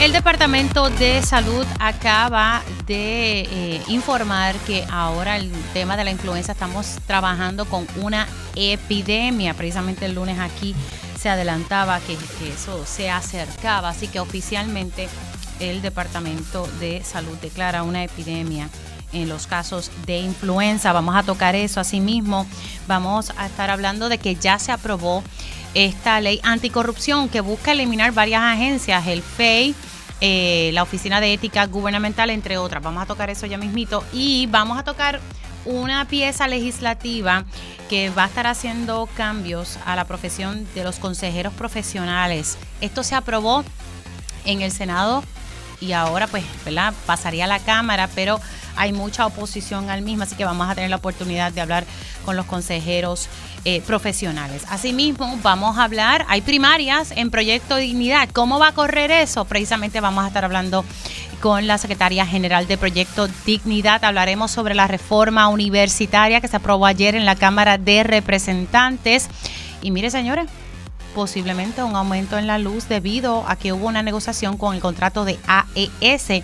El Departamento de Salud acaba de eh, informar que ahora el tema de la influenza estamos trabajando con una epidemia. Precisamente el lunes aquí se adelantaba que, que eso se acercaba, así que oficialmente el Departamento de Salud declara una epidemia en los casos de influenza. Vamos a tocar eso. Asimismo, vamos a estar hablando de que ya se aprobó esta ley anticorrupción que busca eliminar varias agencias, el FEI, eh, la Oficina de Ética Gubernamental, entre otras. Vamos a tocar eso ya mismito. Y vamos a tocar una pieza legislativa que va a estar haciendo cambios a la profesión de los consejeros profesionales. Esto se aprobó en el Senado y ahora pues, ¿verdad? Pasaría a la Cámara, pero hay mucha oposición al mismo, así que vamos a tener la oportunidad de hablar con los consejeros eh, profesionales. Asimismo, vamos a hablar, hay primarias en Proyecto Dignidad. ¿Cómo va a correr eso? Precisamente vamos a estar hablando con la secretaria general de Proyecto Dignidad. Hablaremos sobre la reforma universitaria que se aprobó ayer en la Cámara de Representantes. Y mire, señores, posiblemente un aumento en la luz debido a que hubo una negociación con el contrato de AES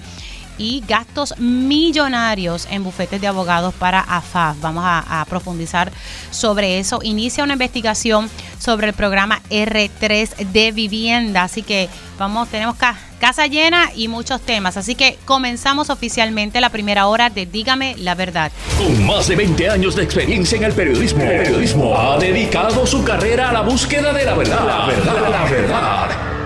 y gastos millonarios en bufetes de abogados para AFAF. Vamos a, profundizar sobre eso. Inicia una investigación sobre el programa R3 de vivienda, así que vamos, tenemos casa llena y muchos temas. Así que comenzamos oficialmente la primera hora de Dígame la verdad. Con más de 20 años de experiencia en el periodismo, el periodismo ha dedicado su carrera a la búsqueda de la verdad. La verdad, la verdad.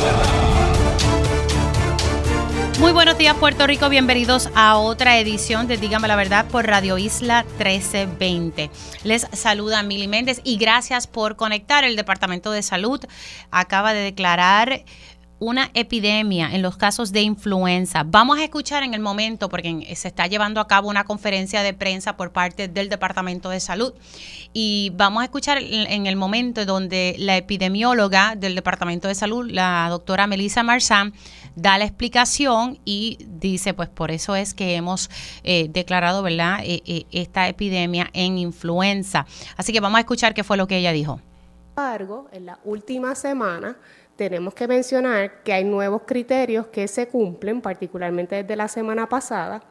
Muy buenos días Puerto Rico, bienvenidos a otra edición de Dígame la Verdad por Radio Isla 1320. Les saluda Mili Méndez y gracias por conectar. El Departamento de Salud acaba de declarar una epidemia en los casos de influenza. Vamos a escuchar en el momento, porque se está llevando a cabo una conferencia de prensa por parte del Departamento de Salud, y vamos a escuchar en el momento donde la epidemióloga del Departamento de Salud, la doctora Melissa Marzán, da la explicación y dice, pues por eso es que hemos eh, declarado, ¿verdad?, eh, eh, esta epidemia en influenza. Así que vamos a escuchar qué fue lo que ella dijo. Sin embargo, en la última semana tenemos que mencionar que hay nuevos criterios que se cumplen, particularmente desde la semana pasada.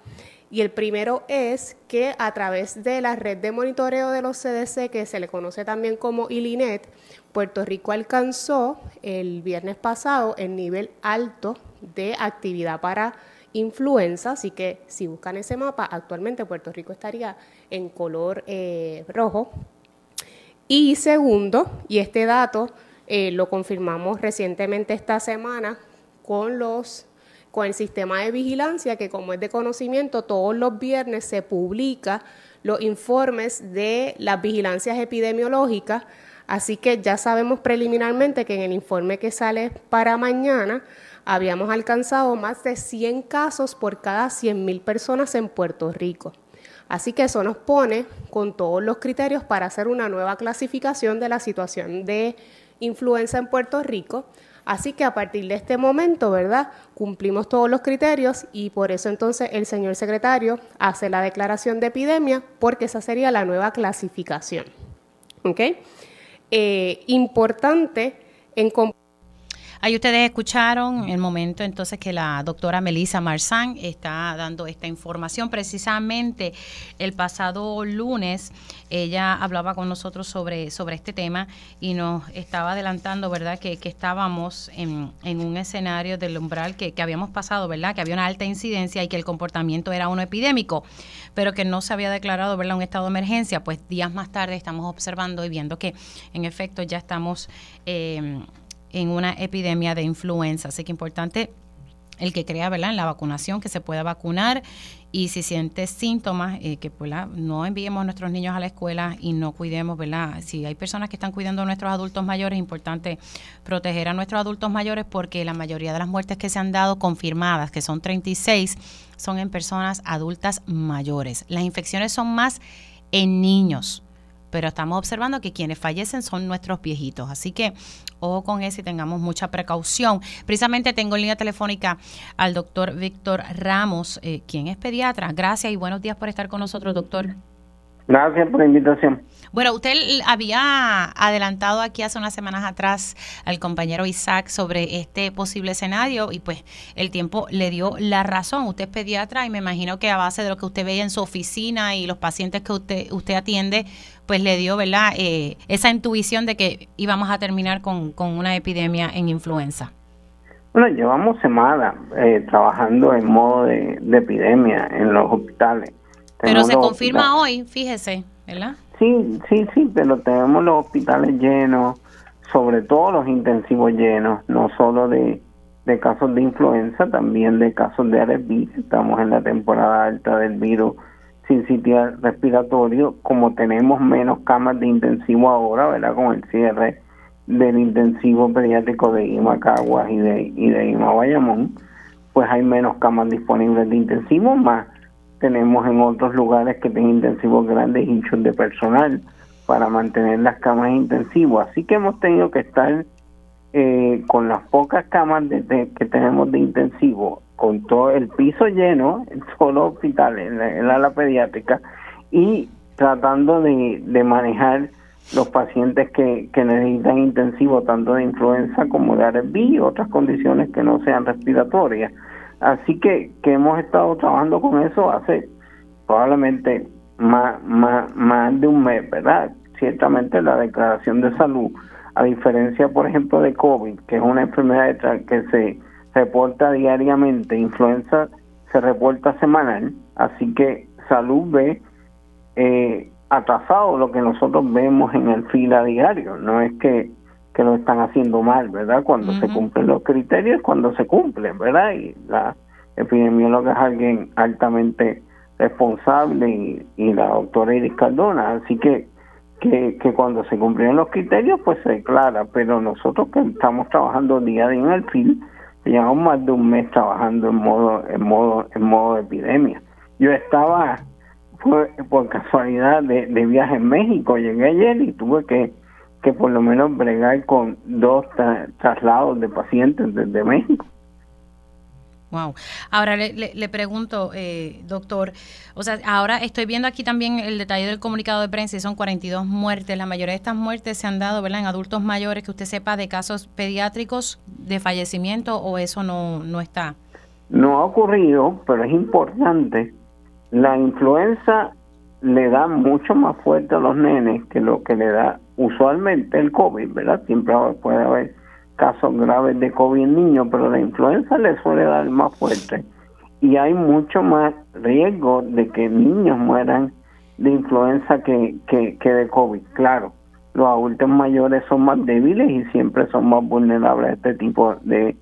Y el primero es que a través de la red de monitoreo de los CDC, que se le conoce también como ILINET, Puerto Rico alcanzó el viernes pasado el nivel alto de actividad para influenza, así que si buscan ese mapa, actualmente Puerto Rico estaría en color eh, rojo. Y segundo, y este dato eh, lo confirmamos recientemente esta semana con los con el sistema de vigilancia que como es de conocimiento todos los viernes se publica los informes de las vigilancias epidemiológicas, así que ya sabemos preliminarmente que en el informe que sale para mañana habíamos alcanzado más de 100 casos por cada 100.000 personas en Puerto Rico. Así que eso nos pone con todos los criterios para hacer una nueva clasificación de la situación de influenza en Puerto Rico. Así que a partir de este momento, ¿verdad? Cumplimos todos los criterios y por eso entonces el señor secretario hace la declaración de epidemia porque esa sería la nueva clasificación. ¿Ok? Eh, importante en Ahí ustedes escucharon el momento entonces que la doctora Melissa Marzán está dando esta información. Precisamente el pasado lunes ella hablaba con nosotros sobre, sobre este tema y nos estaba adelantando, ¿verdad?, que, estábamos en, un escenario del umbral que, que habíamos pasado, ¿verdad?, que había una alta incidencia y que el comportamiento era uno epidémico, pero que no se había declarado, ¿verdad?, un estado de emergencia. Pues días más tarde estamos observando y viendo que en efecto ya estamos... Eh, en una epidemia de influenza. Así que importante el que crea ¿verdad? en la vacunación, que se pueda vacunar y si siente síntomas, eh, que no enviemos a nuestros niños a la escuela y no cuidemos, ¿verdad? Si hay personas que están cuidando a nuestros adultos mayores, es importante proteger a nuestros adultos mayores porque la mayoría de las muertes que se han dado confirmadas, que son 36, son en personas adultas mayores. Las infecciones son más en niños pero estamos observando que quienes fallecen son nuestros viejitos. Así que ojo con eso y tengamos mucha precaución. Precisamente tengo en línea telefónica al doctor Víctor Ramos, eh, quien es pediatra. Gracias y buenos días por estar con nosotros, doctor. Gracias por la invitación. Bueno, usted había adelantado aquí hace unas semanas atrás al compañero Isaac sobre este posible escenario y pues el tiempo le dio la razón. Usted es pediatra y me imagino que a base de lo que usted veía en su oficina y los pacientes que usted, usted atiende, pues le dio, ¿verdad?, eh, esa intuición de que íbamos a terminar con, una epidemia en influenza. Bueno, llevamos semanas eh, trabajando en modo de, epidemia en los hospitales. Pero se confirma hoy, fíjese, ¿verdad? Sí, sí, sí, pero tenemos los hospitales llenos, sobre todo los intensivos llenos, no solo de, casos de influenza, también de casos de RSV. Estamos en la temporada alta del virus sin sitio respiratorio, como tenemos menos camas de intensivo ahora, ¿verdad? Con el cierre del intensivo pediátrico de Imacaguas y de, y de Ima Bayamón, pues hay menos camas disponibles de intensivo, más tenemos en otros lugares que tienen intensivos grandes hinchos de personal para mantener las camas intensivas. Así que hemos tenido que estar eh, con las pocas camas de, que tenemos de intensivo, con todo el piso lleno, en solo hospital, en la, ala pediátrica, y tratando de, de manejar los pacientes que, que necesitan intensivo tanto de influenza como de y otras condiciones que no sean respiratorias. Así que, que hemos estado trabajando con eso hace probablemente más, más, más de un mes, ¿verdad? Ciertamente la declaración de salud, a diferencia, por ejemplo, de COVID, que es una enfermedad que se reporta diariamente, influenza se reporta semanal, así que salud ve eh, atrasado lo que nosotros vemos en el fila diario, no es que que lo están haciendo mal, ¿verdad? Cuando se cumplen los criterios, cuando se cumplen, ¿verdad? Y la epidemióloga es alguien altamente responsable y, la doctora Iris Cardona, así que, que, que cuando se cumplieron los criterios, pues se declara, pero nosotros que estamos trabajando día a día en el film, llevamos más de un mes trabajando en modo, en modo, en modo de epidemia. Yo estaba, fue por casualidad de, de viaje en México, llegué ayer y tuve que que por lo menos bregar con dos traslados de pacientes desde México. Wow. Ahora le, le, pregunto, eh, doctor, o sea, ahora estoy viendo aquí también el detalle del comunicado de prensa y son 42 muertes. La mayoría de estas muertes se han dado, ¿verdad?, en adultos mayores, que usted sepa de casos pediátricos de fallecimiento o eso no, no está. No ha ocurrido, pero es importante. La influenza le da mucho más fuerte a los nenes que lo que le da usualmente el COVID, ¿verdad? Siempre puede haber casos graves de COVID en niños, pero la influenza le suele dar más fuerte. Y hay mucho más riesgo de que niños mueran de influenza que, que, de COVID. Claro, los adultos mayores son más débiles y siempre son más vulnerables a este tipo de,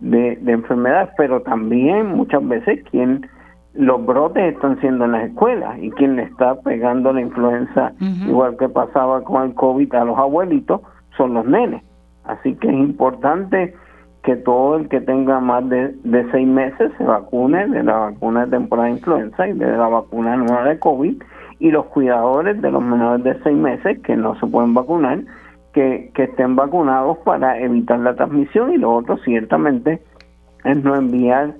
de, de enfermedades, pero también muchas veces quien los brotes están siendo en las escuelas y quien le está pegando la influenza, igual que pasaba con el COVID a los abuelitos, son los nenes. Así que es importante que todo el que tenga más de, seis meses se vacune de la vacuna de temporada de influenza y de la vacuna nueva de COVID y los cuidadores de los menores de seis meses que no se pueden vacunar, que, que estén vacunados para evitar la transmisión y lo otro ciertamente es no enviar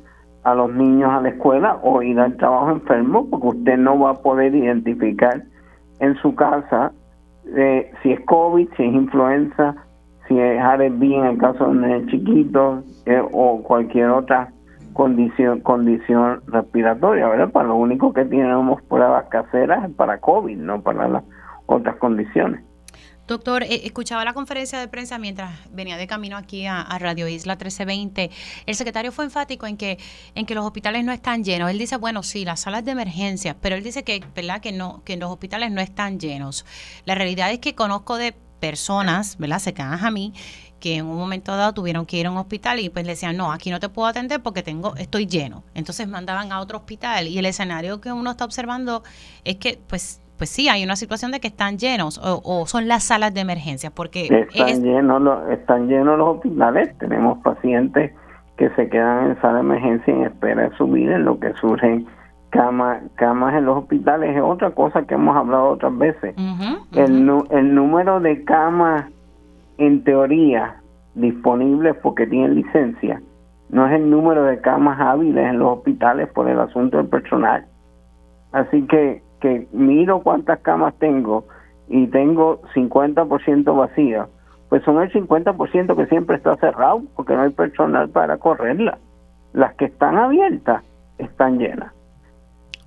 a los niños a la escuela o ir al trabajo enfermo porque usted no va a poder identificar en su casa eh, si es COVID, si es influenza, si es RSV en el caso de un chiquito eh, o cualquier otra condición condición respiratoria, ¿verdad? Para lo único que tenemos pruebas caseras es para COVID, no para las otras condiciones. Doctor, eh, escuchaba la conferencia de prensa mientras venía de camino aquí a, Radio Isla 1320. El secretario fue enfático en que, en que los hospitales no están llenos. Él dice, bueno, sí, las salas de emergencia, pero él dice que, ¿verdad? que, no, que los hospitales no están llenos. La realidad es que conozco de personas, ¿verdad? cercanas a mí, que en un momento dado tuvieron que ir a un hospital y pues le decían, no, aquí no te puedo atender porque tengo, estoy lleno. Entonces mandaban a otro hospital y el escenario que uno está observando es que pues pues sí, hay una situación de que están llenos o, son las salas de emergencia, porque... Están, llenos los, están llenos los hospitales, tenemos pacientes que se quedan en sala de emergencia en espera de subir en lo que surgen Cama, camas en los hospitales es otra cosa que hemos hablado otras veces. El, el número de camas, en teoría, disponibles porque tienen licencia, no es el número de camas hábiles en los hospitales por el asunto del personal. Así que, que miro cuántas camas tengo y tengo 50% vacías, pues son el 50% que siempre está cerrado porque no hay personal para correrla. Las que están abiertas están llenas.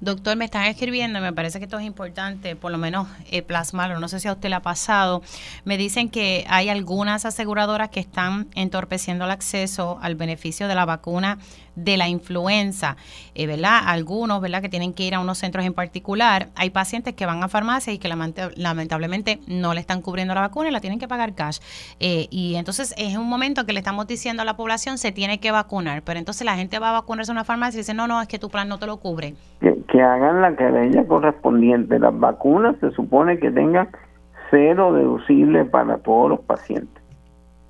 Doctor, me están escribiendo, me parece que esto es importante, por lo menos eh, plasmarlo, no sé si a usted le ha pasado. Me dicen que hay algunas aseguradoras que están entorpeciendo el acceso al beneficio de la vacuna de la influenza, eh, ¿verdad? Algunos, ¿verdad? Que tienen que ir a unos centros en particular. Hay pacientes que van a farmacias y que lamentablemente no le están cubriendo la vacuna y la tienen que pagar cash. Eh, y entonces es un momento que le estamos diciendo a la población se tiene que vacunar, pero entonces la gente va a vacunarse en una farmacia y dice, no, no, es que tu plan no te lo cubre. Que, que hagan la querella correspondiente. Las vacunas se supone que tengan cero deducible para todos los pacientes.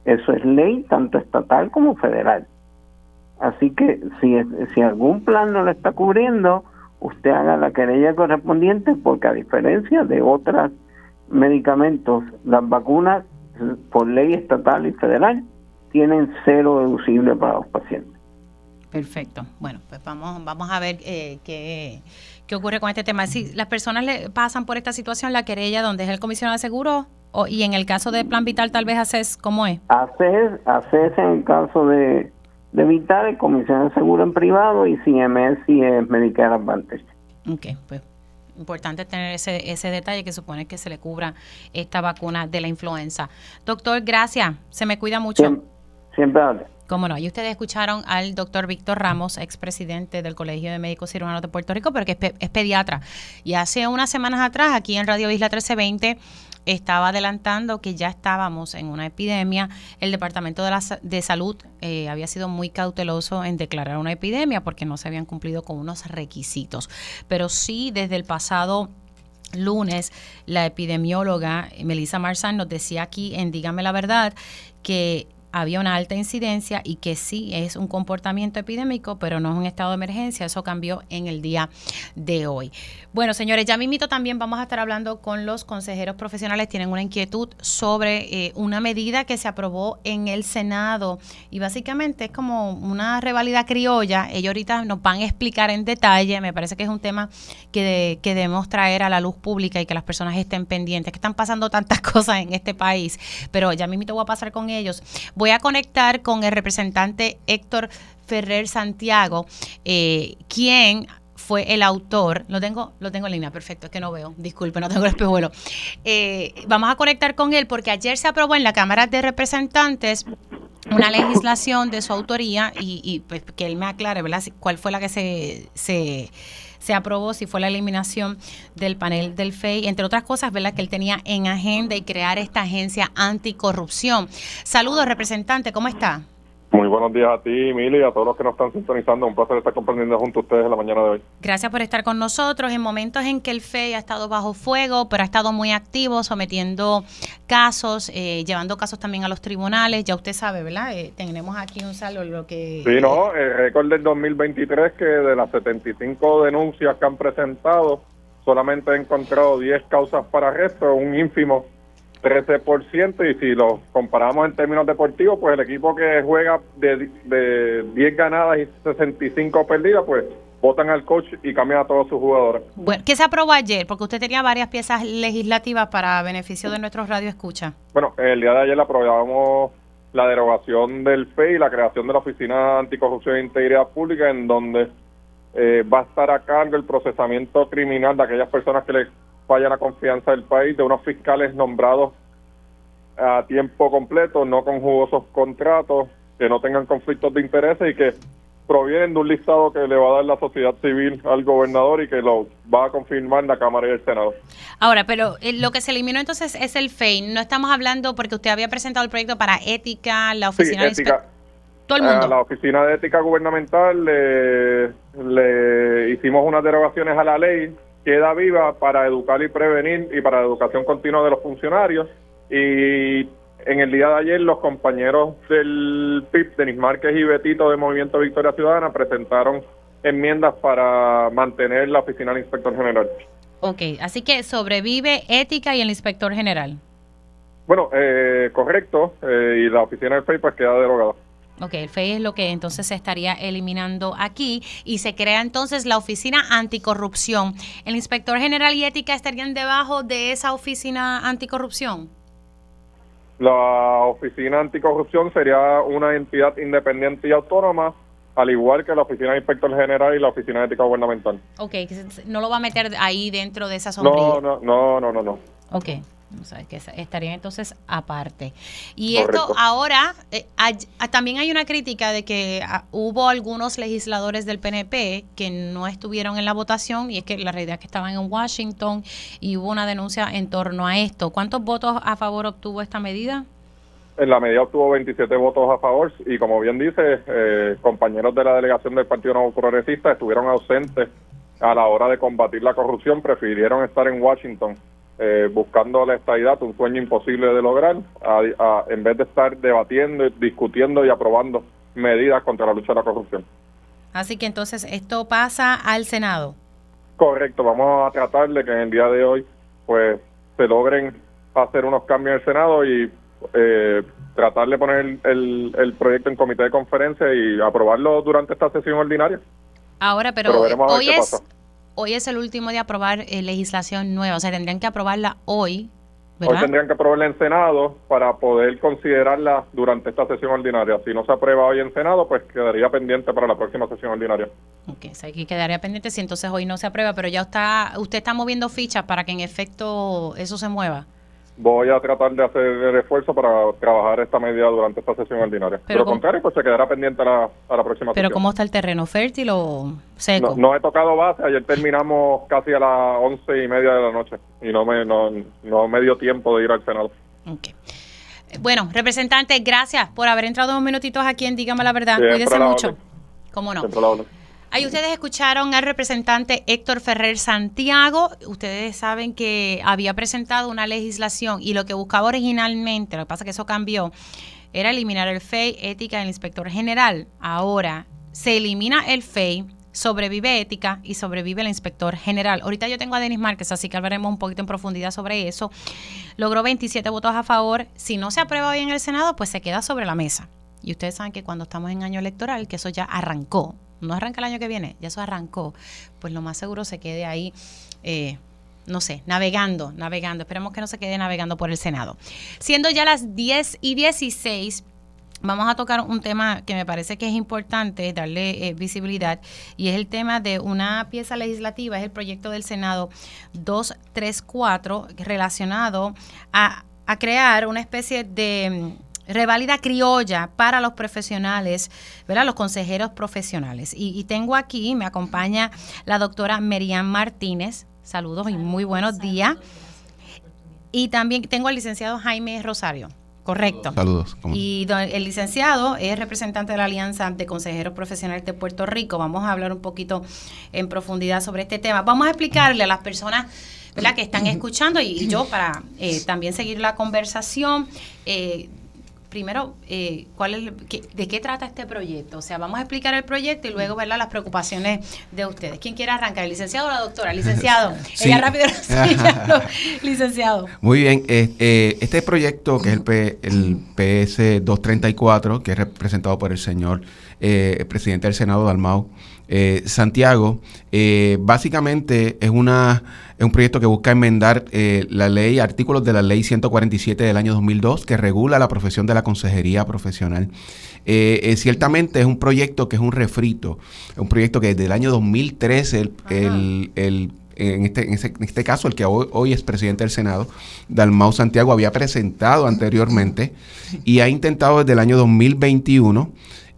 Eso es ley tanto estatal como federal. Así que si, si algún plan no lo está cubriendo, usted haga la querella correspondiente porque a diferencia de otros medicamentos, las vacunas por ley estatal y federal tienen cero deducible para los pacientes. Perfecto. Bueno, pues vamos, vamos a ver eh, qué, qué ocurre con este tema. Si las personas le pasan por esta situación, la querella donde es el comisionado de seguro o, y en el caso de Plan Vital tal vez haces cómo es. Haces, haces en el caso de de Vital, Comisión de Seguro en privado y CMS y es Medicare Advantage. Ok, pues importante tener ese, ese detalle que supone que se le cubra esta vacuna de la influenza. Doctor, gracias. Se me cuida mucho. Siempre, siempre Cómo no. Y ustedes escucharon al doctor Víctor Ramos, expresidente del Colegio de Médicos Cirujanos de Puerto Rico, pero que es, es, pediatra. Y hace unas semanas atrás, aquí en Radio Isla 1320, estaba adelantando que ya estábamos en una epidemia. El Departamento de, la, de Salud eh, había sido muy cauteloso en declarar una epidemia porque no se habían cumplido con unos requisitos. Pero sí, desde el pasado lunes, la epidemióloga Melissa Marzán nos decía aquí en Dígame la Verdad que había una alta incidencia y que sí es un comportamiento epidémico, pero no es un estado de emergencia. Eso cambió en el día de hoy. Bueno, señores, ya mismito también vamos a estar hablando con los consejeros profesionales. Tienen una inquietud sobre eh, una medida que se aprobó en el Senado y básicamente es como una revalida criolla. Ellos ahorita nos van a explicar en detalle. Me parece que es un tema que, que debemos traer a la luz pública y que las personas estén pendientes, que están pasando tantas cosas en este país. Pero ya mismito voy a pasar con ellos. A conectar con el representante Héctor Ferrer Santiago, eh, quien fue el autor, lo tengo, lo tengo en línea, perfecto, es que no veo, disculpe, no tengo el espejuelo. Eh, vamos a conectar con él porque ayer se aprobó en la Cámara de Representantes una legislación de su autoría y, pues, que él me aclare, ¿verdad? ¿Cuál fue la que se, se, aprobó? Si fue la eliminación del panel del FEI, entre otras cosas, ¿verdad? Que él tenía en agenda y crear esta agencia anticorrupción. Saludos, representante, ¿cómo está? Muy buenos días a ti, Mili, y a todos los que nos están sintonizando. Un placer estar compartiendo junto a ustedes en la mañana de hoy. Gracias por estar con nosotros en momentos en que el FEI ha estado bajo fuego, pero ha estado muy activo, sometiendo casos, eh, llevando casos también a los tribunales. Ya usted sabe, ¿verdad? Eh, tenemos aquí un saldo lo que... Sí, no, el récord del 2023 que de las 75 denuncias que han presentado, solamente he encontrado 10 causas para arresto, un ínfimo 13% y si lo comparamos en términos deportivos, pues el equipo que juega de, de 10 ganadas y 65 perdidas, pues votan al coach y cambian a todos sus jugadores. Bueno, ¿qué se aprobó ayer? Porque usted tenía varias piezas legislativas para beneficio de nuestros radio escucha. Bueno, el día de ayer aprobamos la derogación del FEI y la creación de la Oficina Anticorrupción e Integridad Pública, en donde eh, va a estar a cargo el procesamiento criminal de aquellas personas que le falla la confianza del país de unos fiscales nombrados a tiempo completo, no con jugosos contratos, que no tengan conflictos de intereses y que provienen de un listado que le va a dar la sociedad civil al gobernador y que lo va a confirmar la Cámara y el Senado. Ahora, pero eh, lo que se eliminó entonces es el FEIN. No estamos hablando porque usted había presentado el proyecto para ética, la oficina de todo el mundo. A la oficina de ética gubernamental le, le hicimos unas derogaciones a la ley queda viva para educar y prevenir y para la educación continua de los funcionarios. Y en el día de ayer los compañeros del PIB, Denis Márquez y Betito de Movimiento Victoria Ciudadana, presentaron enmiendas para mantener la oficina del inspector general. Ok, así que sobrevive ética y el inspector general. Bueno, eh, correcto, eh, y la oficina del FEI pues queda derogada. Ok, el FEI es lo que entonces se estaría eliminando aquí y se crea entonces la oficina anticorrupción. ¿El inspector general y ética estarían debajo de esa oficina anticorrupción? La oficina anticorrupción sería una entidad independiente y autónoma, al igual que la oficina de inspector general y la oficina de ética gubernamental. Ok, no lo va a meter ahí dentro de esa sombrilla. No, no, no, no, no. no. Ok que estarían entonces aparte. Y esto ahora, eh, también hay una crítica de que ah, hubo algunos legisladores del PNP que no estuvieron en la votación y es que la realidad es que estaban en Washington y hubo una denuncia en torno a esto. ¿Cuántos votos a favor obtuvo esta medida? En la medida obtuvo 27 votos a favor y como bien dice, eh, compañeros de la delegación del Partido Nuevo Progresista estuvieron ausentes a la hora de combatir la corrupción, prefirieron estar en Washington eh, buscando la estabilidad, un sueño imposible de lograr, en vez de estar debatiendo, discutiendo y aprobando medidas contra la lucha de la corrupción. Así que entonces esto pasa al Senado. Correcto, vamos a tratar de que en el día de hoy pues se logren hacer unos cambios en el Senado y eh, tratar de poner el, el, proyecto en comité de conferencia y aprobarlo durante esta sesión ordinaria. Ahora, pero, hoy es hoy es el último de aprobar eh, legislación nueva, o sea, tendrían que aprobarla hoy. ¿verdad? Hoy tendrían que aprobarla en Senado para poder considerarla durante esta sesión ordinaria. Si no se aprueba hoy en Senado, pues quedaría pendiente para la próxima sesión ordinaria. Ok, o sea, quedaría pendiente si entonces hoy no se aprueba, pero ya está, usted está moviendo fichas para que en efecto eso se mueva voy a tratar de hacer el esfuerzo para trabajar esta medida durante esta sesión ordinaria. Pero, lo contrario, pues se quedará pendiente a la, a la próxima ¿Pero cómo está el terreno? ¿Fértil o seco? No, he tocado base. Ayer terminamos casi a las once y media de la noche y no me, no, no me dio tiempo de ir al Senado. Okay. Bueno, representante, gracias por haber entrado unos minutitos aquí en Dígame la Verdad. Cuídese mucho. ¿Cómo no? Ahí ustedes escucharon al representante Héctor Ferrer Santiago. Ustedes saben que había presentado una legislación y lo que buscaba originalmente, lo que pasa es que eso cambió, era eliminar el FEI, ética del inspector general. Ahora se elimina el FEI, sobrevive ética y sobrevive el inspector general. Ahorita yo tengo a Denis Márquez, así que hablaremos un poquito en profundidad sobre eso. Logró 27 votos a favor. Si no se aprueba hoy en el Senado, pues se queda sobre la mesa. Y ustedes saben que cuando estamos en año electoral, que eso ya arrancó, no arranca el año que viene, ya eso arrancó, pues lo más seguro se quede ahí, eh, no sé, navegando, navegando. Esperemos que no se quede navegando por el Senado. Siendo ya las 10 y 16, vamos a tocar un tema que me parece que es importante darle eh, visibilidad y es el tema de una pieza legislativa, es el proyecto del Senado 234 relacionado a, a crear una especie de Reválida criolla para los profesionales, ¿verdad? Los consejeros profesionales. Y, tengo aquí, me acompaña la doctora Merian Martínez. Saludos y muy buenos días. Y también tengo al licenciado Jaime Rosario. Correcto. Saludos. Y el licenciado es representante de la Alianza de Consejeros Profesionales de Puerto Rico. Vamos a hablar un poquito en profundidad sobre este tema. Vamos a explicarle a las personas ¿verdad? que están escuchando y, yo para eh, también seguir la conversación. Eh, primero, eh, ¿cuál es, ¿de qué trata este proyecto? O sea, vamos a explicar el proyecto y luego, ¿verdad?, las preocupaciones de ustedes. ¿Quién quiere arrancar? ¿El licenciado o la doctora? Licenciado. Ella rápido, licenciado. Muy bien. Eh, eh, este proyecto, que es el, el PS 234, que es representado por el señor presidente del Senado, Dalmau, eh, Santiago, eh, básicamente es, una, es un proyecto que busca enmendar eh, la ley, artículos de la ley 147 del año 2002 que regula la profesión de la consejería profesional. ciertamente es un proyecto que es un refrito, es un proyecto que desde el año 2013 el, en este, en, este caso, el que hoy, es presidente del Senado, Dalmau Santiago, había presentado anteriormente y ha intentado desde el año 2021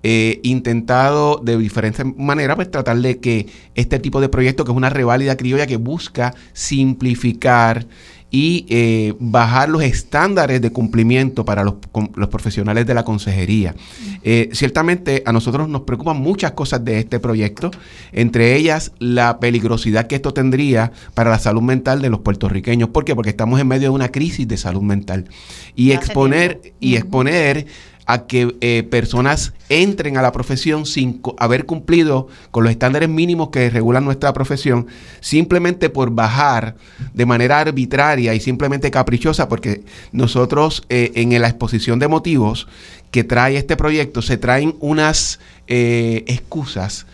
eh, intentado de diferentes maneras pues tratar de que este tipo de proyecto que es una reválida criolla que busca simplificar y eh, bajar los estándares de cumplimiento para los, los profesionales de la consejería. Eh, ciertamente a nosotros nos preocupan muchas cosas de este proyecto, entre ellas la peligrosidad que esto tendría para la salud mental de los puertorriqueños. ¿Por qué? Porque estamos en medio de una crisis de salud mental. Y exponer, y exponer a que eh, personas entren a la profesión sin haber cumplido con los estándares mínimos que regulan nuestra profesión, simplemente por bajar de manera arbitraria y simplemente caprichosa, porque nosotros eh, en la exposición de motivos que trae este proyecto se traen unas eh, excusas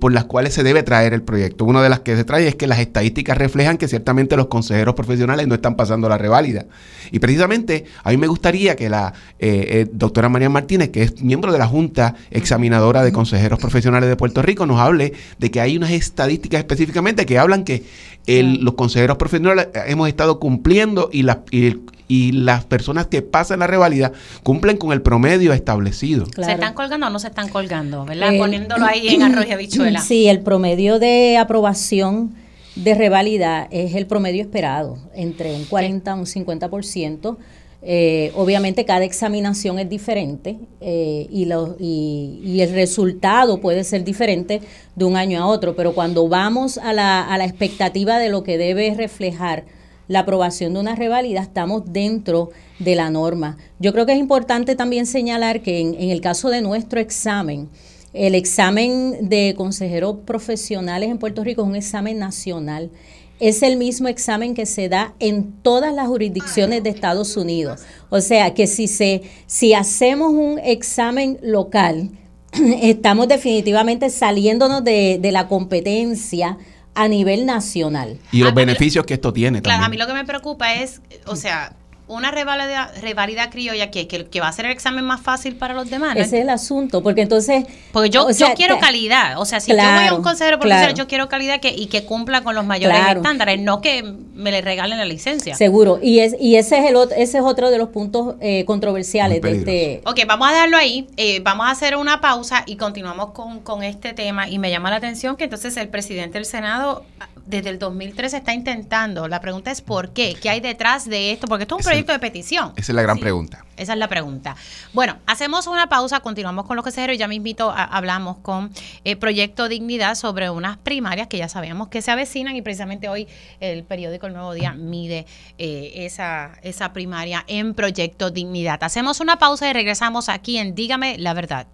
por las cuales se debe traer el proyecto. Una de las que se trae es que las estadísticas reflejan que ciertamente los consejeros profesionales no están pasando la reválida. Y precisamente a mí me gustaría que la eh, eh, doctora María Martínez, que es miembro de la Junta Examinadora de Consejeros Profesionales de Puerto Rico, nos hable de que hay unas estadísticas específicamente que hablan que los consejeros profesionales hemos estado cumpliendo y, la, y, y las personas que pasan la revalida cumplen con el promedio establecido. ¿Se están colgando o no se están colgando? ¿Verdad? Eh, Poniéndolo ahí en arroz y habichuela. Sí, el promedio de aprobación de revalida es el promedio esperado, entre un 40 y un 50%. Eh, obviamente cada examinación es diferente eh, y, lo, y, y, el resultado puede ser diferente de un año a otro, pero cuando vamos a la, a la expectativa de lo que debe reflejar la aprobación de una revalida, estamos dentro de la norma. Yo creo que es importante también señalar que en, el caso de nuestro examen, el examen de consejeros profesionales en Puerto Rico es un examen nacional. Es el mismo examen que se da en todas las jurisdicciones de Estados Unidos. O sea que si, se, si hacemos un examen local, estamos definitivamente saliéndonos de, de la competencia a nivel nacional. Y los beneficios que esto tiene claro, a mí lo que me preocupa es, o sea, una revalida, criolla que, que, va a ser el examen más fácil para los demás. Ese es el asunto, porque entonces... Porque yo, yo quiero calidad, o sea, si yo voy a un consejero profesional, yo quiero calidad que, y que cumpla con los mayores estándares, no que me le regalen la licencia. Seguro, y es y ese es el ese es otro de los puntos eh, controversiales de este... Ok, vamos a dejarlo ahí, eh, vamos a hacer una pausa y continuamos con, con este tema, y me llama la atención que entonces el presidente del Senado desde el 2013 está intentando. La pregunta es ¿por qué? ¿Qué hay detrás de esto? Porque esto es un proyecto de petición. Esa es la gran pregunta. Esa es la pregunta. Bueno, hacemos una pausa, continuamos con los consejeros y ya me invito a, hablamos con el Proyecto Dignidad sobre unas primarias que ya sabíamos que se avecinan y precisamente hoy el periódico El Nuevo Día mide eh, esa, esa primaria en Proyecto Dignidad. Hacemos una pausa y regresamos aquí en Dígame la Verdad.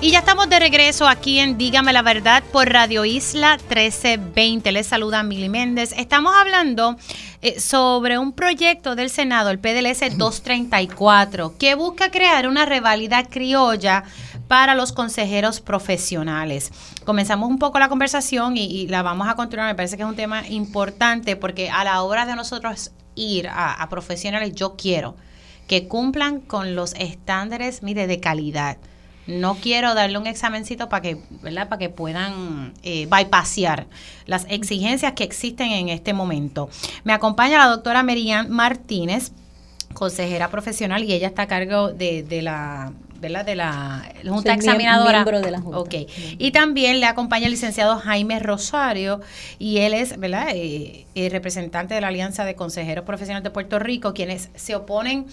Y ya estamos de regreso aquí en Dígame la Verdad por Radio Isla 1320. Les saluda Mili Méndez. Estamos hablando eh, sobre un proyecto del Senado, el PDLS 234, que busca crear una revalida criolla para los consejeros profesionales. Comenzamos un poco la conversación y, la vamos a continuar. Me parece que es un tema importante porque a la hora de nosotros ir a, a profesionales, yo quiero que cumplan con los estándares, mire, de calidad no quiero darle un examencito para que, ¿verdad? Para que puedan eh, bypassear las exigencias que existen en este momento. Me acompaña la doctora Merian Martínez, consejera profesional, y ella está a cargo de, la ¿verdad? de la Junta Examinadora. de la Junta. Ok. Y también le acompaña el licenciado Jaime Rosario, y él es ¿verdad? Eh, el representante de la Alianza de Consejeros Profesionales de Puerto Rico, quienes se oponen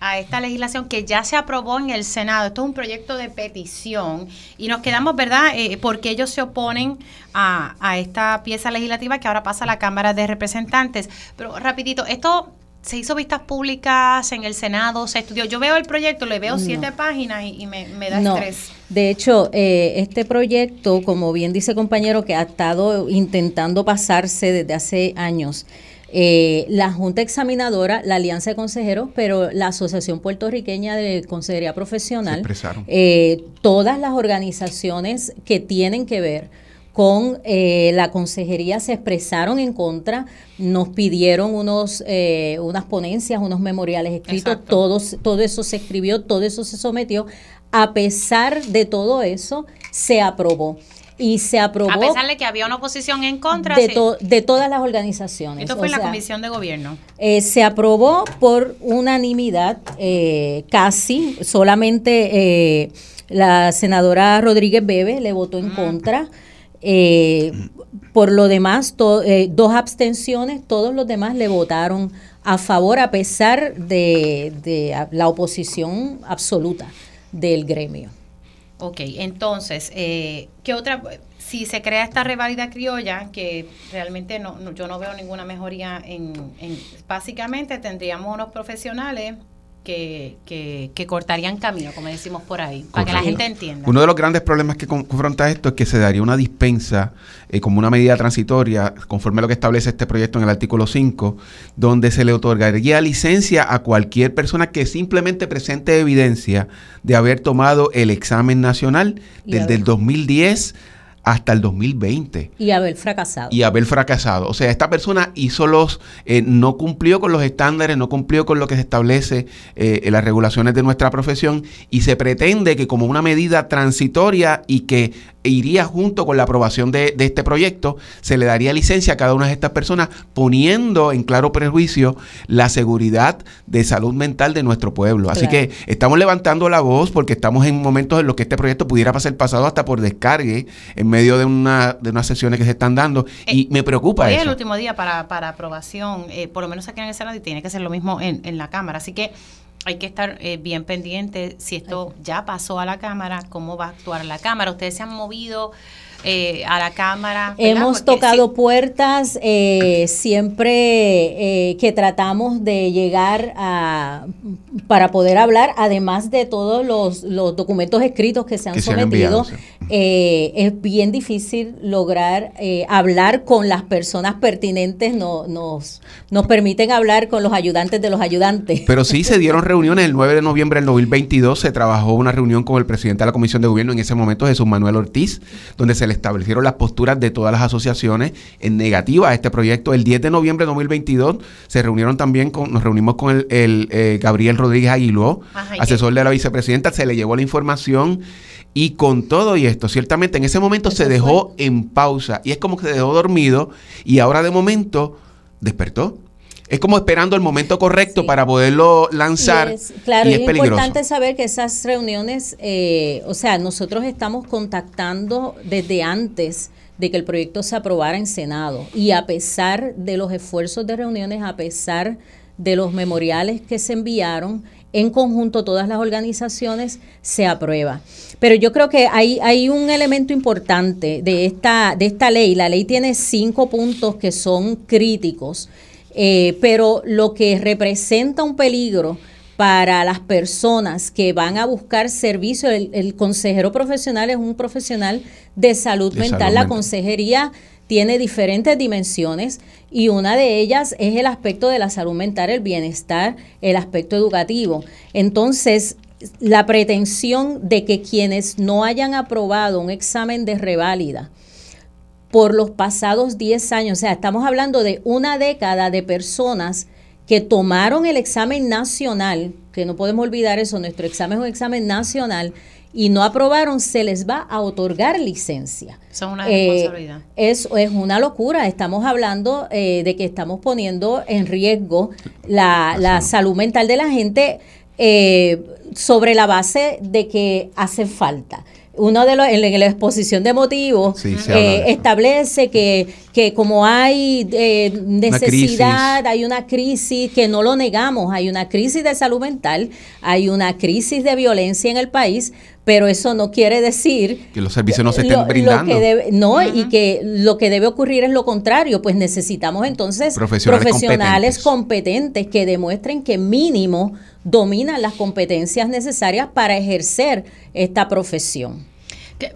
a esta legislación que ya se aprobó en el Senado. Esto es un proyecto de petición y nos quedamos, ¿verdad?, eh, porque ellos se oponen a, a, esta pieza legislativa que ahora pasa a la Cámara de Representantes. Pero rapidito, esto se hizo vistas públicas en el Senado, se estudió. Yo veo el proyecto, le veo siete páginas y, me, da no. estrés. De hecho, eh, este proyecto, como bien dice compañero, que ha estado intentando pasarse desde hace años, eh, la Junta Examinadora, la Alianza de Consejeros, pero la Asociación Puertorriqueña de Consejería Profesional, eh, todas las organizaciones que tienen que ver con eh, la consejería se expresaron en contra, nos pidieron unos unas ponencias, unos memoriales escritos, todos, todo eso se escribió, todo eso se sometió. A pesar de todo eso, se aprobó y se aprobó. A pesar de que había una oposición en contra. De, de todas las organizaciones. Esto fue en la Comisión de Gobierno. Eh, se aprobó por unanimidad, eh, casi, solamente eh, la senadora Rodríguez Bebe le votó en mm. contra. por lo demás, dos abstenciones, todos los demás le votaron a favor a pesar de, de la oposición absoluta del gremio. Ok, entonces, eh, ¿qué otra? Si se crea esta revalida criolla, que realmente no, yo no veo ninguna mejoría en, en, básicamente tendríamos unos profesionales que, que, cortarían camino, como decimos por ahí, para que la gente entienda. Uno de los grandes problemas que confronta esto es que se daría una dispensa eh, como una medida transitoria, conforme a lo que establece este proyecto en el artículo 5, donde se le otorgaría licencia a cualquier persona que simplemente presente evidencia de haber tomado el examen nacional desde el 2010 hasta el 2020. Y haber fracasado. Y haber fracasado. O sea, esta persona hizo los, eh, no cumplió con los estándares, no cumplió con lo que se establece eh, en las regulaciones de nuestra profesión y se pretende que como una medida transitoria y que iría junto con la aprobación de, este proyecto, se le daría licencia a cada una de estas personas, poniendo en claro prejuicio la seguridad de salud mental de nuestro pueblo. Así que estamos levantando la voz porque estamos en momentos en los que este proyecto pudiera ser pasado hasta por descargue en medio de, una, de unas sesiones que se están dando. y eh, me preocupa hoy eso. es el último día para, para aprobación, eh, por lo menos aquí en el Senado, y tiene que ser lo mismo en, en la Cámara. Así que hay que estar eh, bien pendiente si esto ya pasó a la Cámara, cómo va a actuar la Cámara. Ustedes se han movido eh, a la Cámara. Hemos tocado puertas eh, siempre que tratamos de llegar a para poder hablar, además de todos los, documentos escritos que se han sometido. es bien difícil lograr hablar con las personas pertinentes, no, nos, nos permiten hablar con los ayudantes de los ayudantes. Pero sí se dieron reuniones. El 9 de noviembre del 2022 se trabajó una reunión con el presidente de la Comisión de Gobierno en ese momento, Jesús Manuel Ortiz, donde se le establecieron las posturas de todas las asociaciones en negativa a este proyecto. El 10 de noviembre de 2022 se reunieron también con, nos reunimos con el, el eh, Gabriel Rodríguez Aguiló, asesor de la vicepresidenta, se le llevó la información y con todo y esto, ciertamente en ese momento se dejó en pausa y es como que se dejó dormido y ahora de momento despertó es como esperando el momento correcto para poderlo lanzar. es, claro, es, importante saber que esas reuniones, eh, o sea, nosotros estamos contactando desde antes de que el proyecto se aprobara en Senado y a pesar de los esfuerzos de reuniones, a pesar de los memoriales que se enviaron, en conjunto todas las organizaciones se aprueba. Pero yo creo que hay, hay un elemento importante de esta, de esta ley. La ley tiene cinco puntos que son críticos eh, pero lo que representa un peligro para las personas que van a buscar servicio, el, consejero profesional es un profesional de salud mental. la consejería tiene diferentes dimensiones y una de ellas es el aspecto de la salud mental, el bienestar, el aspecto educativo. Entonces, la pretensión de que quienes no hayan aprobado un examen de reválida por los pasados 10 años. O sea, estamos hablando de una década de personas que tomaron el examen nacional, que no podemos olvidar eso, nuestro examen es un examen nacional, y no aprobaron, se les va a otorgar licencia. Es una eh, responsabilidad. Eso es una locura. Estamos hablando eh, de que estamos poniendo en riesgo la, salud mental de la gente eh, sobre la base de que hace falta uno de los, en, la exposición de motivos eh, establece que, que como hay eh, necesidad, hay una crisis que no lo negamos, hay una crisis de salud mental, hay una crisis de violencia en el país, pero eso no quiere decir que los servicios no se estén brindando. no, y que lo que debe ocurrir es lo contrario, pues necesitamos entonces profesionales, competentes que demuestren que mínimo dominan las competencias necesarias para ejercer esta profesión.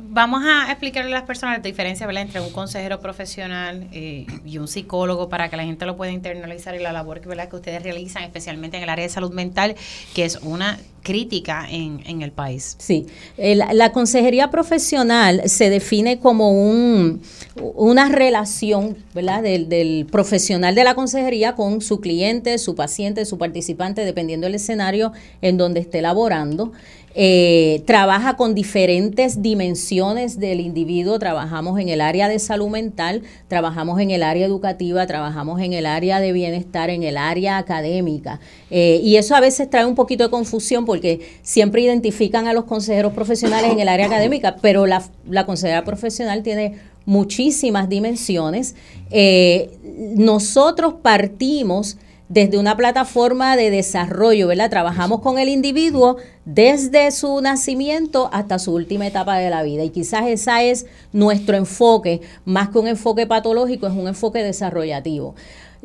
Vamos a explicarle a las personas la diferencia entre un consejero profesional eh, y un psicólogo para que la gente lo pueda internalizar y la labor que, que ustedes realizan, especialmente en el área de salud mental, que es una crítica en, en el país. Sí, la consejería profesional se define como un, una relación ¿verdad? Del, profesional de la consejería con su cliente, su paciente, su participante, dependiendo del escenario en donde esté laborando. Eh, trabaja con diferentes dimensiones del individuo, trabajamos en el área de salud mental, trabajamos en el área educativa, trabajamos en el área de bienestar, en el área académica. Eh, y eso a veces trae un poquito de confusión porque siempre identifican a los consejeros profesionales en el área académica, pero la, consejera profesional tiene muchísimas dimensiones. Eh, nosotros partimos desde una plataforma de desarrollo, ¿verdad? Trabajamos con el individuo desde su nacimiento hasta su última etapa de la vida. Y quizás ese es nuestro enfoque, más que un enfoque patológico, es un enfoque desarrollativo.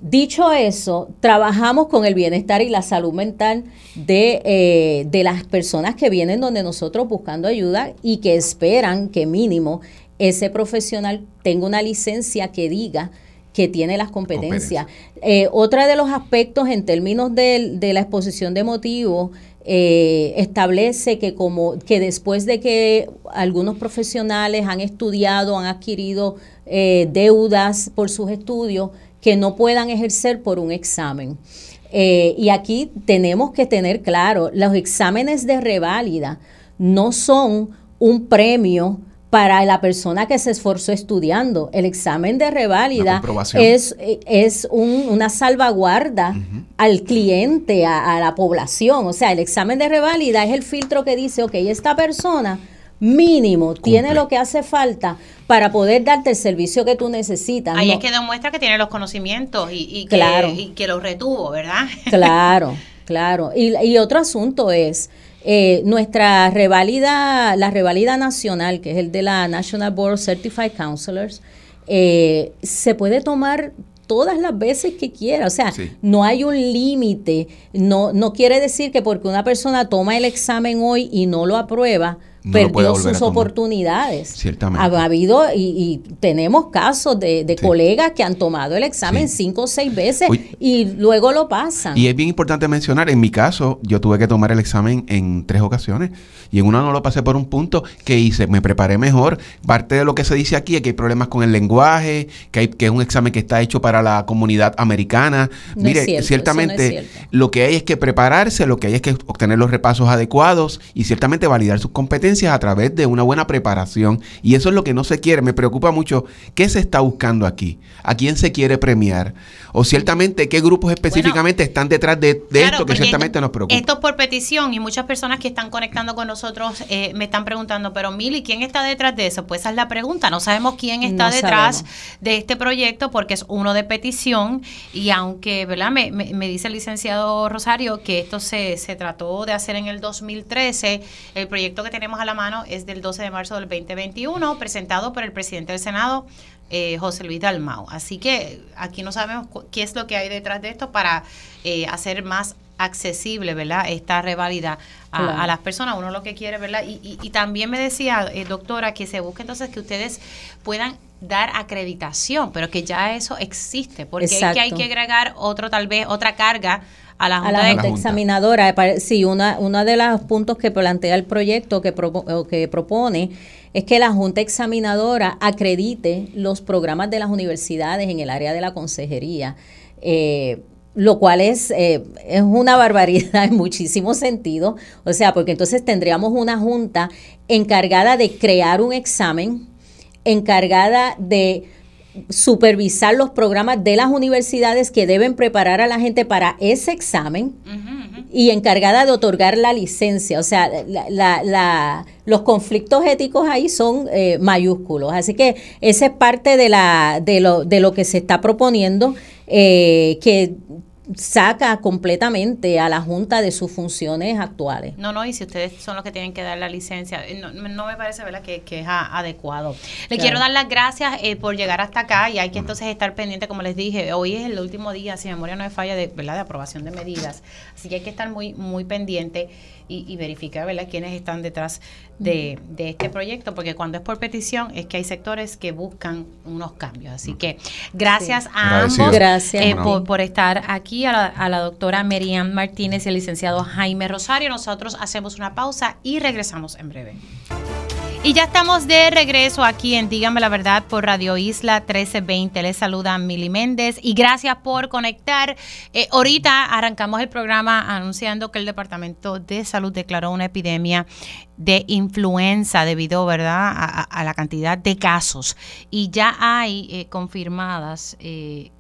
Dicho eso, trabajamos con el bienestar y la salud mental de, eh, de las personas que vienen donde nosotros buscando ayuda y que esperan que mínimo ese profesional tenga una licencia que diga que tiene las competencias. Eh, otra de los aspectos en términos de, de la exposición de motivos eh, establece que como que después de que algunos profesionales han estudiado, han adquirido eh, deudas por sus estudios, que no puedan ejercer por un examen. y aquí tenemos que tener claro, los exámenes de reválida no son un premio para la persona que se esforzó estudiando. El examen de reválida es, es una salvaguarda al cliente, a, la población. O sea, el examen de reválida es el filtro que dice, ok, esta persona mínimo tiene lo que hace falta para poder darte el servicio que tú necesitas. Ahí es que demuestra que tiene los conocimientos y, que, y que los retuvo, ¿verdad? Claro, claro. Y, y otro asunto es eh, nuestra revalida, la revalida nacional, que es el de la National Board of Certified Counselors, eh, se puede tomar todas las veces que quiera. O sea, no hay un límite. No, no quiere decir que porque una persona toma el examen hoy y no lo aprueba, perdió sus oportunidades. Ciertamente. Ha, habido y, tenemos casos de, colegas que han tomado el examen cinco o seis veces y luego lo pasan. Y es bien importante mencionar, en mi caso, yo tuve que tomar el examen en tres ocasiones y en una no lo pasé por un punto que hice, me preparé mejor. Parte de lo que se dice aquí es que hay problemas con el lenguaje, que, hay, que es un examen que está hecho para la comunidad americana. Mire, ciertamente lo que hay es que prepararse, lo que hay es que obtener los repasos adecuados y ciertamente validar sus competencias a través de una buena preparación. Y eso es lo que no se quiere. Me preocupa mucho qué se está buscando aquí, a quién se quiere premiar, o ciertamente qué grupos específicamente están detrás de, esto que ciertamente nos preocupa. Esto es por petición y muchas personas que están conectando con nosotros eh, me están preguntando, pero Mili, ¿quién está detrás de eso? Pues esa es la pregunta. No sabemos quién está detrás de este proyecto porque es uno de petición y aunque, ¿verdad? Me, me, dice el licenciado Rosario que esto se, se trató de hacer en el 2013, el proyecto que tenemos a la mano es del 12 de marzo del 2021, presentado por el presidente del Senado, eh, José Luis Dalmau. Así que aquí no sabemos qué es lo que hay detrás de esto para eh, hacer más accesible, ¿verdad? Esta revalida a, las personas. Uno lo que quiere, ¿verdad? Y, y, también me decía, eh, doctora, que se busque entonces que ustedes puedan dar acreditación, pero que ya eso existe, porque es que hay que agregar otro, tal vez, otra carga a la Junta, Examinadora. Sí, una, uno de los puntos que plantea el proyecto que, que propone es que la Junta Examinadora acredite los programas de las universidades en el área de la consejería. Eh, lo cual es, eh, es una barbaridad en muchísimos sentidos. O sea, porque entonces tendríamos una junta encargada de crear un examen, encargada de supervisar los programas de las universidades que deben preparar a la gente para ese examen y encargada de otorgar la licencia. O sea, la, los conflictos éticos ahí son eh, mayúsculos. Así que esa es parte de, la, de, lo, de lo que se está proponiendo, eh, que saca completamente a la Junta de sus funciones actuales. No, no, y si ustedes son los que tienen que dar la licencia, eh, no, me parece ¿verdad? Que, es adecuado. Le quiero dar las gracias eh, por llegar hasta acá y hay que entonces estar pendiente, como les dije, hoy es el último día, si memoria no me falla, de, ¿verdad? de aprobación de medidas, así que hay que estar muy, muy pendiente y, verificar ¿verdad? quiénes están detrás de, este proyecto, porque cuando es por petición es que hay sectores que buscan unos cambios. Así que gracias a ambos gracias. Eh, por, estar aquí, a la, a la doctora Merian Martínez y al licenciado Jaime Rosario. Nosotros hacemos una pausa y regresamos en breve. Y ya estamos de regreso aquí en Dígame la Verdad por Radio Isla 1320. Les saluda Mili Méndez y gracias por conectar. Eh, ahorita arrancamos el programa anunciando que el Departamento de Salud declaró una epidemia de influenza debido, ¿verdad?, a, la cantidad de casos. Y ya hay eh, confirmadas eh,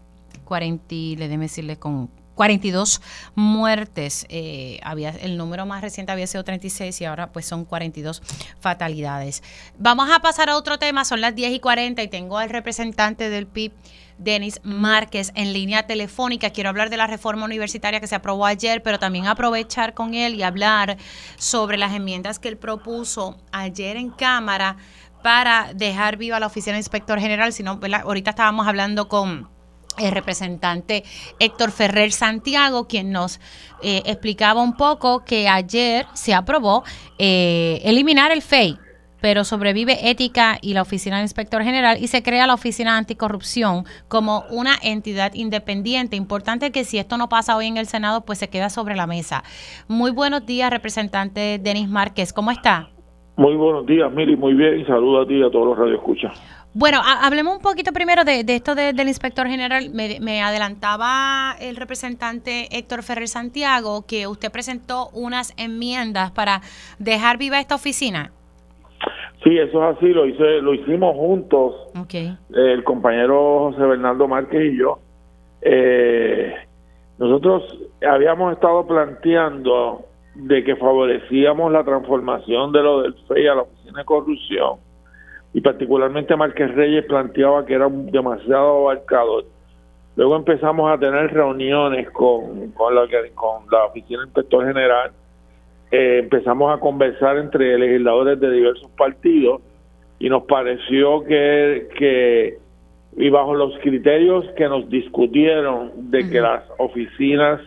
40, le déme decirles con 42 muertes. Eh, había, el número más reciente había sido 36 y ahora pues son 42 fatalidades. Vamos a pasar a otro tema, son las 10 y 40 y tengo al representante del PIB. Denis Márquez en línea telefónica. Quiero hablar de la reforma universitaria que se aprobó ayer, pero también aprovechar con él y hablar sobre las enmiendas que él propuso ayer en Cámara para dejar viva la oficina de inspector general. Si no, ahorita estábamos hablando con el representante Héctor Ferrer Santiago, quien nos eh, explicaba un poco que ayer se aprobó eh, eliminar el FEI, pero sobrevive Ética y la Oficina del Inspector General y se crea la Oficina Anticorrupción como una entidad independiente. Importante que si esto no pasa hoy en el Senado, pues se queda sobre la mesa. Muy buenos días, representante Denis Márquez. ¿Cómo está? Muy buenos días, Miri. Muy bien. Y a ti y a todos los radioescuchas. Bueno, hablemos un poquito primero de, esto del inspector general. Me, adelantaba el representante Héctor Ferrer Santiago que usted presentó unas enmiendas para dejar viva esta oficina. Sí, eso es así, lo hice, lo hicimos juntos, el compañero José Bernardo Márquez y yo. Eh, nosotros habíamos estado planteando de que favorecíamos la transformación de lo del FEI a la Oficina de Corrupción y particularmente Márquez Reyes planteaba que era demasiado abarcador. Luego empezamos a tener reuniones con, con, la, con la Oficina del Inspector General, eh, empezamos a conversar entre legisladores de diversos partidos y nos pareció que, que y bajo los criterios que nos discutieron de que las oficinas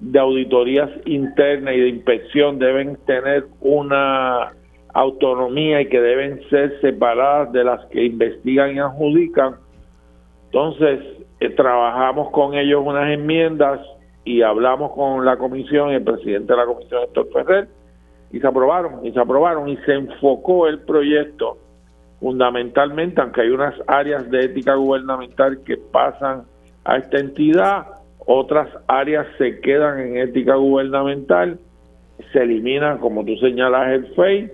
de auditorías internas y de inspección deben tener una autonomía y que deben ser separadas de las que investigan y adjudican. Entonces, eh, trabajamos con ellos unas enmiendas y hablamos con la comisión el presidente de la comisión, Héctor Ferrer, y se aprobaron, y se aprobaron, y se enfocó el proyecto fundamentalmente, aunque hay unas áreas de ética gubernamental que pasan a esta entidad, otras áreas se quedan en ética gubernamental, se elimina, como tú señalas, el FEI,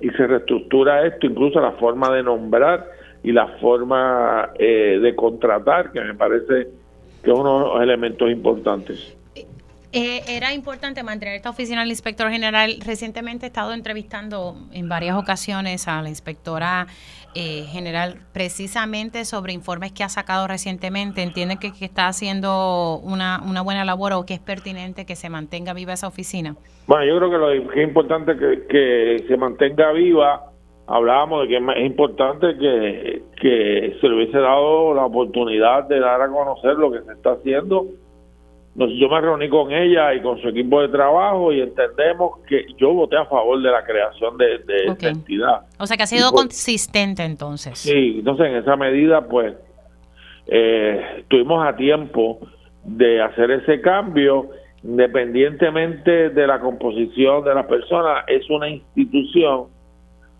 y se reestructura esto, incluso la forma de nombrar y la forma eh, de contratar, que me parece que es uno de los elementos importantes. Eh, era importante mantener esta oficina del inspector general. Recientemente he estado entrevistando en varias ocasiones a la inspectora eh, general precisamente sobre informes que ha sacado recientemente. ¿Entiende que, está haciendo una, una, buena labor o que es pertinente que se mantenga viva esa oficina? Bueno, yo creo que lo que es importante que, que se mantenga viva. Hablábamos de que es importante que, que se le hubiese dado la oportunidad de dar a conocer lo que se está haciendo yo me reuní con ella y con su equipo de trabajo y entendemos que yo voté a favor de la creación de, esta entidad. O sea que ha sido consistente entonces. Sí, entonces en esa medida pues eh, estuvimos a tiempo de hacer ese cambio independientemente de la composición de las personas, es una institución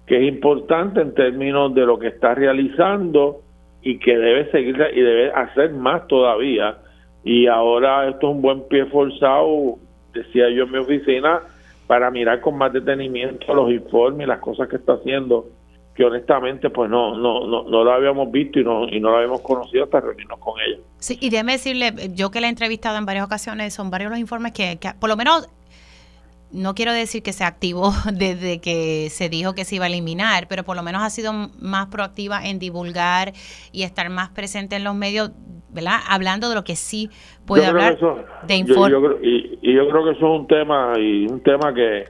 que es importante en términos de lo que está realizando y que debe seguir y debe hacer más todavía y ahora esto es un buen pie forzado, decía yo en mi oficina, para mirar con más detenimiento los informes y las cosas que está haciendo, que honestamente pues no no no, no lo habíamos visto y no, y no lo habíamos conocido hasta reunirnos con ella. Sí, y déjeme decirle, yo que la he entrevistado en varias ocasiones, son varios los informes que, que por lo menos no quiero decir que se activó desde que se dijo que se iba a eliminar, pero por lo menos ha sido más proactiva en divulgar y estar más presente en los medios ¿verdad? Hablando de lo que sí puede hablar de informe. y, yo creo que eso es un tema y un tema que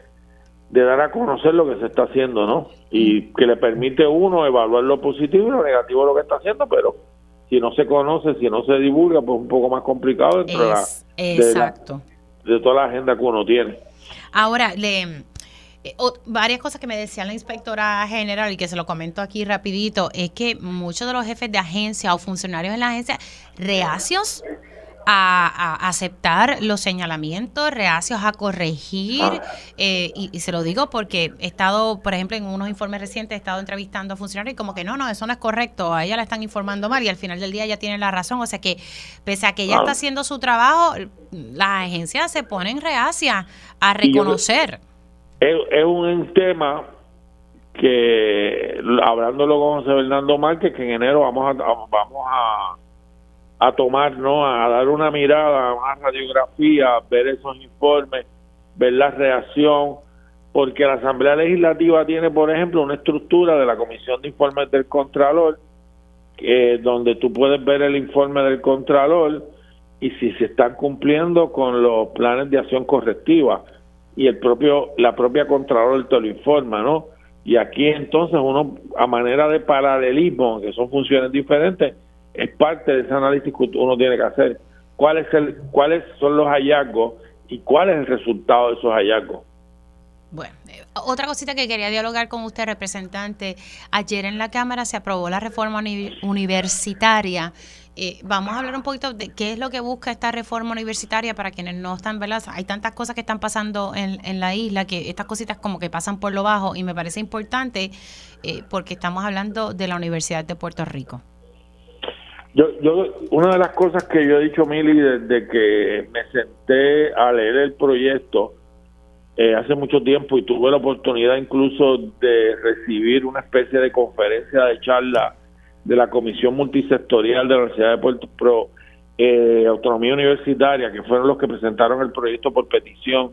de dar a conocer lo que se está haciendo, ¿no? Y que le permite uno evaluar lo positivo y lo negativo de lo que está haciendo, pero si no se conoce, si no se divulga, pues es un poco más complicado dentro de, la, de toda la agenda que uno tiene. Ahora, le eh, varias cosas que me decía la inspectora general y que se lo comento aquí rapidito, es que muchos de los jefes de agencia o funcionarios en la agencia reacios a, aceptar los señalamientos, reacios a corregir, eh, y, se lo digo porque he estado, por ejemplo, en unos informes recientes, he estado entrevistando a funcionarios y como que no, no, eso no es correcto, a ella la están informando mal y al final del día ella tiene la razón, o sea que pese a que ella está haciendo su trabajo, las agencias se ponen reacias a reconocer. Es, un tema que hablándolo con José Fernando Márquez que en enero vamos a vamos a, a tomar no a dar una mirada una radiografía ver esos informes ver la reacción porque la Asamblea Legislativa tiene por ejemplo una estructura de la Comisión de Informes del Contralor que donde tú puedes ver el informe del Contralor y si se están cumpliendo con los planes de acción correctiva y el propio la propia Contralor te lo informa, ¿no? Y aquí entonces uno, a manera de paralelismo, que son funciones diferentes, es parte de ese análisis que uno tiene que hacer. ¿Cuál es el, ¿Cuáles son los hallazgos y cuál es el resultado de esos hallazgos? Bueno, eh, otra cosita que quería dialogar con usted, representante. Ayer en la Cámara se aprobó la reforma universitaria. Eh, vamos a hablar un poquito de qué es lo que busca esta reforma universitaria para quienes no están, ¿verdad? Hay tantas cosas que están pasando en, la isla que estas cositas como que pasan por lo bajo y me parece importante eh, porque estamos hablando de la Universidad de Puerto Rico. Yo, yo, una de las cosas que yo he dicho, Mili, desde que me senté a leer el proyecto, eh, hace mucho tiempo y tuve la oportunidad incluso de recibir una especie de conferencia de charla de la Comisión Multisectorial de la Universidad de Puerto Pro, eh, Autonomía Universitaria, que fueron los que presentaron el proyecto por petición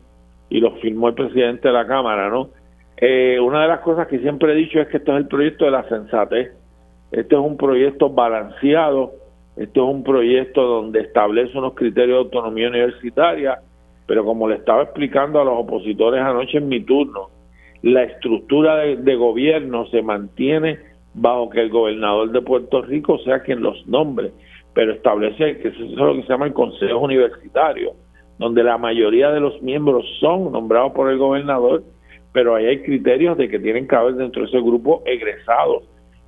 y lo firmó el presidente de la Cámara, ¿no? Eh, una de las cosas que siempre he dicho es que esto es el proyecto de la sensatez. Este es un proyecto balanceado, esto es un proyecto donde establece unos criterios de autonomía universitaria pero como le estaba explicando a los opositores anoche en mi turno, la estructura de, gobierno se mantiene bajo que el gobernador de Puerto Rico sea quien los nombre, pero establece que eso es lo que se llama el Consejo Universitario, donde la mayoría de los miembros son nombrados por el gobernador, pero ahí hay criterios de que tienen que haber dentro de ese grupo egresados,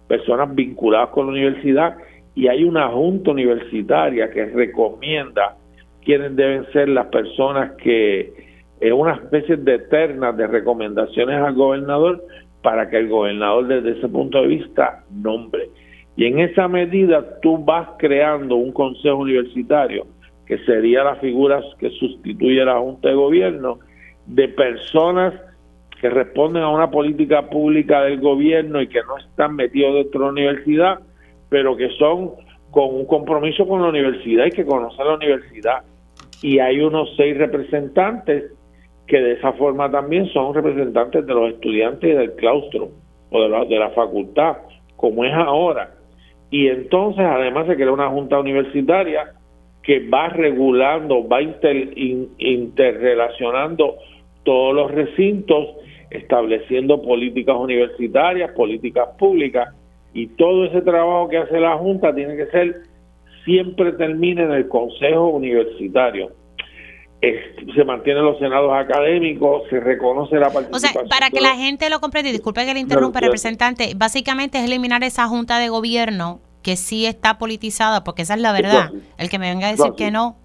personas vinculadas con la universidad, y hay una junta universitaria que recomienda quiénes deben ser las personas que es una especie de eternas de recomendaciones al gobernador para que el gobernador desde ese punto de vista nombre. Y en esa medida tú vas creando un consejo universitario, que sería la figura que sustituye a la Junta de Gobierno, de personas que responden a una política pública del gobierno y que no están metidos dentro de la universidad, pero que son con un compromiso con la universidad y que conocen la universidad y hay unos seis representantes que de esa forma también son representantes de los estudiantes del claustro o de la, facultad, como es ahora. Y entonces además se crea una junta universitaria que va regulando, va interrelacionando todos los recintos, estableciendo políticas universitarias, políticas públicas, y todo ese trabajo que hace la Junta tiene que ser siempre termina en el Consejo Universitario. se mantienen los senados académicos, se reconoce la participación. O sea, para que la gente lo comprenda, y disculpe que le interrumpa, representante, básicamente es eliminar esa junta de gobierno que sí está politizada, porque esa es la verdad. El que me venga a decir que no,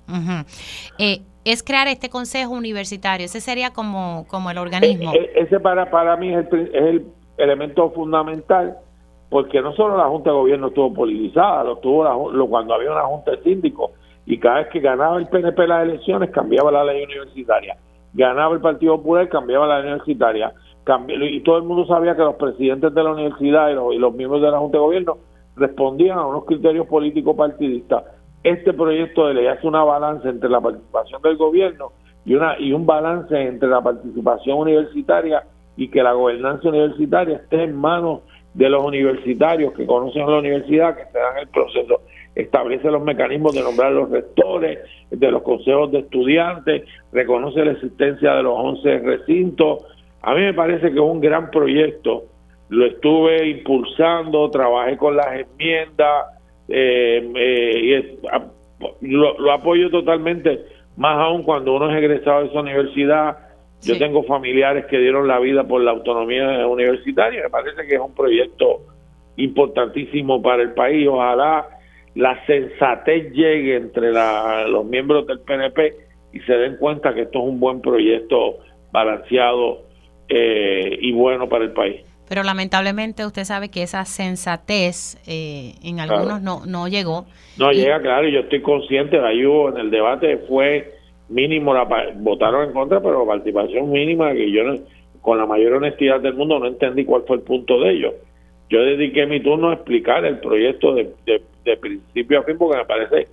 eh, es crear este consejo universitario. Ese sería como, como el organismo. E, e, ese para, para mí es el, es el elemento fundamental porque no solo la Junta de Gobierno estuvo politizada, lo tuvo lo, cuando había una Junta de Síndicos y cada vez que ganaba el PNP las elecciones cambiaba la ley universitaria, ganaba el Partido Popular cambiaba la ley universitaria, y todo el mundo sabía que los presidentes de la universidad y los, miembros de la Junta de Gobierno respondían a unos criterios políticos partidistas. Este proyecto de ley hace una balanza entre la participación del gobierno y, una, y un balance entre la participación universitaria y que la gobernanza universitaria esté en manos de los universitarios que conocen la universidad, que se dan el proceso, establece los mecanismos de nombrar los rectores, de los consejos de estudiantes, reconoce la existencia de los 11 recintos. A mí me parece que es un gran proyecto, lo estuve impulsando, trabajé con las enmiendas, eh, eh, y lo, lo apoyo totalmente, más aún cuando uno es egresado de esa universidad, yo tengo familiares que dieron la vida por la autonomía universitaria. Me parece que es un proyecto importantísimo para el país. Ojalá la sensatez llegue entre los miembros del PNP y se den cuenta que esto es un buen proyecto balanceado eh, y bueno para el país. Pero lamentablemente usted sabe que esa sensatez eh, en algunos no, no llegó. No llega, claro, y yo estoy consciente, ahí hubo en el debate fue mínimo la votaron en contra, pero la participación mínima que yo con la mayor honestidad del mundo no entendí cuál fue el punto de ello. Yo dediqué mi turno a explicar el proyecto de, de, principio a fin porque me parece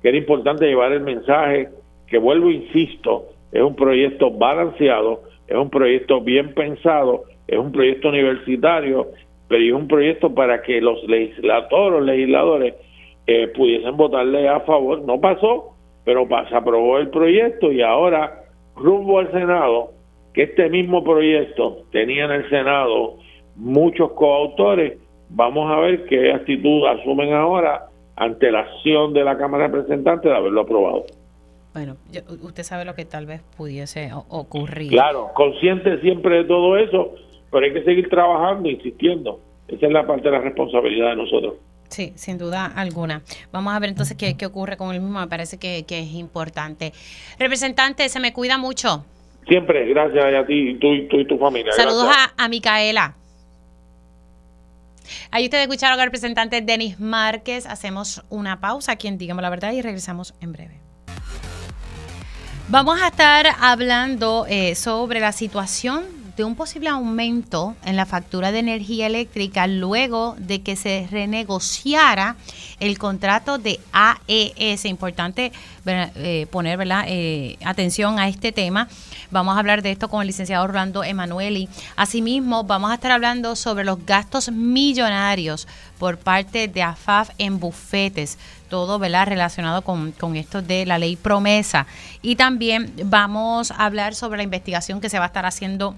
que era importante llevar el mensaje que vuelvo insisto, es un proyecto balanceado, es un proyecto bien pensado, es un proyecto universitario, pero es un proyecto para que los legisladores, los legisladores eh, pudiesen votarle a favor. No pasó, pero se aprobó el proyecto y ahora rumbo al Senado, que este mismo proyecto tenía en el Senado muchos coautores, vamos a ver qué actitud asumen ahora ante la acción de la Cámara de Representantes de haberlo aprobado. Bueno, usted sabe lo que tal vez pudiese ocurrir. Claro, consciente siempre de todo eso, pero hay que seguir trabajando, insistiendo. Esa es la parte de la responsabilidad de nosotros. Sí, sin duda alguna. Vamos a ver entonces qué, qué ocurre con el mismo. Me parece que, que, es importante. Representante, se me cuida mucho. Siempre, gracias a ti tú, tú y tu familia. Saludos a, a Micaela. Ahí ustedes escucharon al representante Denis Márquez. Hacemos una pausa aquí en Dígame la Verdad y regresamos en breve. Vamos a estar hablando eh, sobre la situación de un posible aumento en la factura de energía eléctrica luego de que se renegociara el contrato de AES. Importante eh, poner eh, atención a este tema. Vamos a hablar de esto con el licenciado Orlando Emanueli. Asimismo, vamos a estar hablando sobre los gastos millonarios por parte de AFAF en bufetes todo ¿verdad? relacionado con, con, esto de la ley promesa. Y también vamos a hablar sobre la investigación que se va a estar haciendo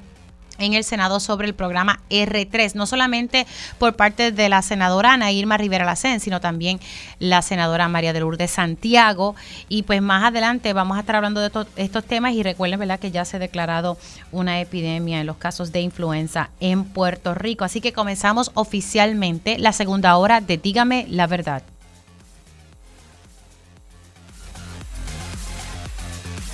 en el Senado sobre el programa R3, no solamente por parte de la senadora Ana Irma Rivera Lacén, sino también la senadora María de Lourdes Santiago. Y pues más adelante vamos a estar hablando de estos, temas y recuerden ¿verdad? que ya se ha declarado una epidemia en los casos de influenza en Puerto Rico. Así que comenzamos oficialmente la segunda hora de Dígame la verdad.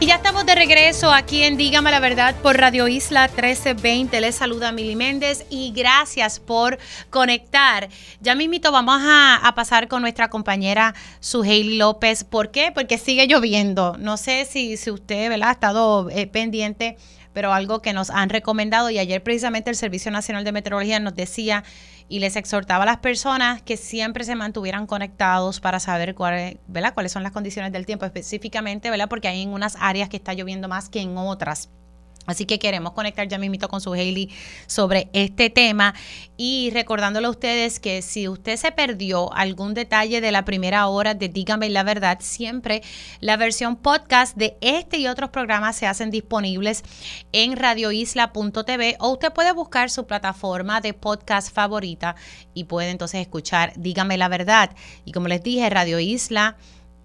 Y ya estamos de regreso aquí en Dígame la Verdad por Radio Isla 1320. Les saluda Mili Méndez y gracias por conectar. Ya mismito vamos a, pasar con nuestra compañera Suheili López. ¿Por qué? Porque sigue lloviendo. No sé si, si usted ¿verdad? ha estado eh, pendiente, pero algo que nos han recomendado y ayer precisamente el Servicio Nacional de Meteorología nos decía y les exhortaba a las personas que siempre se mantuvieran conectados para saber cuál, ¿verdad? cuáles son las condiciones del tiempo específicamente, ¿verdad? porque hay en unas áreas que está lloviendo más que en otras. Así que queremos conectar ya mismito con su Hailey sobre este tema y recordándole a ustedes que si usted se perdió algún detalle de la primera hora de Dígame la verdad, siempre la versión podcast de este y otros programas se hacen disponibles en radioisla.tv o usted puede buscar su plataforma de podcast favorita y puede entonces escuchar Dígame la verdad. Y como les dije, Radio Isla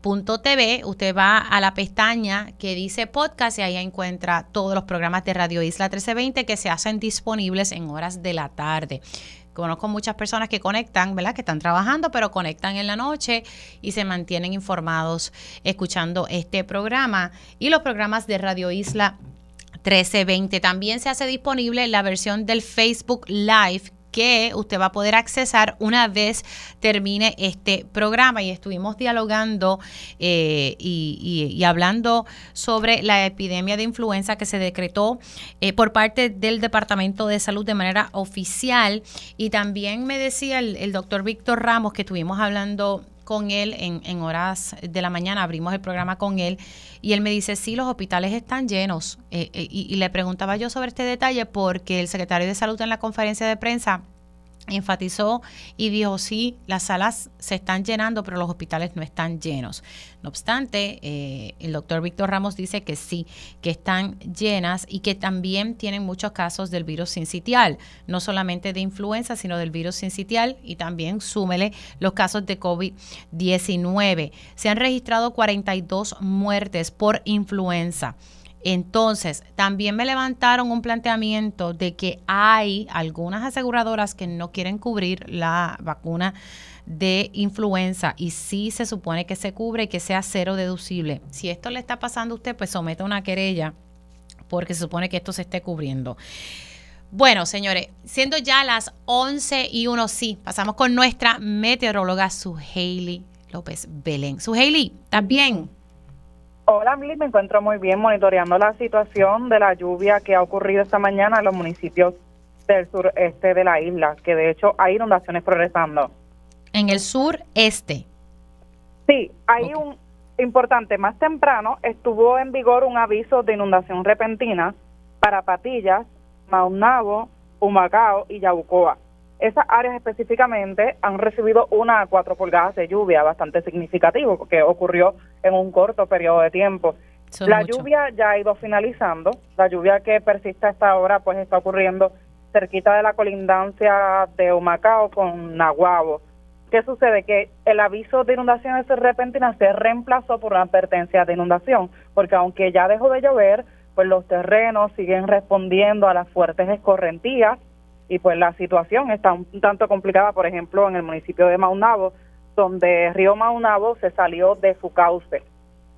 TV, usted va a la pestaña que dice podcast y ahí encuentra todos los programas de Radio Isla 1320 que se hacen disponibles en horas de la tarde. Conozco muchas personas que conectan, ¿verdad? Que están trabajando, pero conectan en la noche y se mantienen informados escuchando este programa y los programas de Radio Isla 1320. También se hace disponible la versión del Facebook Live que usted va a poder accesar una vez termine este programa. Y estuvimos dialogando eh, y, hablando sobre la epidemia de influenza que se decretó eh, por parte del Departamento de Salud de manera oficial. Y también me decía el, el doctor Víctor Ramos que estuvimos hablando con él en, en, horas de la mañana, abrimos el programa con él y él me dice, sí, los hospitales están llenos. Eh, eh, y, y, le preguntaba yo sobre este detalle porque el secretario de salud en la conferencia de prensa enfatizó y dijo, sí, las salas se están llenando, pero los hospitales no están llenos. No obstante, eh, el doctor Víctor Ramos dice que sí, que están llenas y que también tienen muchos casos del virus sincitial, no solamente de influenza, sino del virus sincitial y también súmele los casos de COVID-19. Se han registrado 42 muertes por influenza. Entonces, también me levantaron un planteamiento de que hay algunas aseguradoras que no quieren cubrir la vacuna de influenza y sí se supone que se cubre y que sea cero deducible. Si esto le está pasando a usted, pues someta una querella porque se supone que esto se esté cubriendo. Bueno, señores, siendo ya las 11 y 1, sí, pasamos con nuestra meteoróloga Suheili López Belén. Suheili, ¿estás bien? Hola, Mili, me encuentro muy bien monitoreando la situación de la lluvia que ha ocurrido esta mañana en los municipios del sureste de la isla, que de hecho hay inundaciones progresando. En el sureste. Sí, hay un importante. Más temprano estuvo en vigor un aviso de inundación repentina para Patillas, Maunabo, Humacao y Yabucoa. Esas áreas específicamente han recibido una a cuatro pulgadas de lluvia bastante significativo, que ocurrió en un corto periodo de tiempo. la lluvia ya ha ido finalizando, la lluvia que persiste hasta ahora pues está ocurriendo cerquita de la colindancia de Humacao con Nahuabo. ¿Qué sucede? Que el aviso de inundaciones repentinas se reemplazó por una advertencia de inundación, porque aunque ya dejó de llover, pues los terrenos siguen respondiendo a las fuertes escorrentías y pues la situación está un tanto complicada, por ejemplo, en el municipio de Maunabo, donde río Maunabo se salió de su cauce.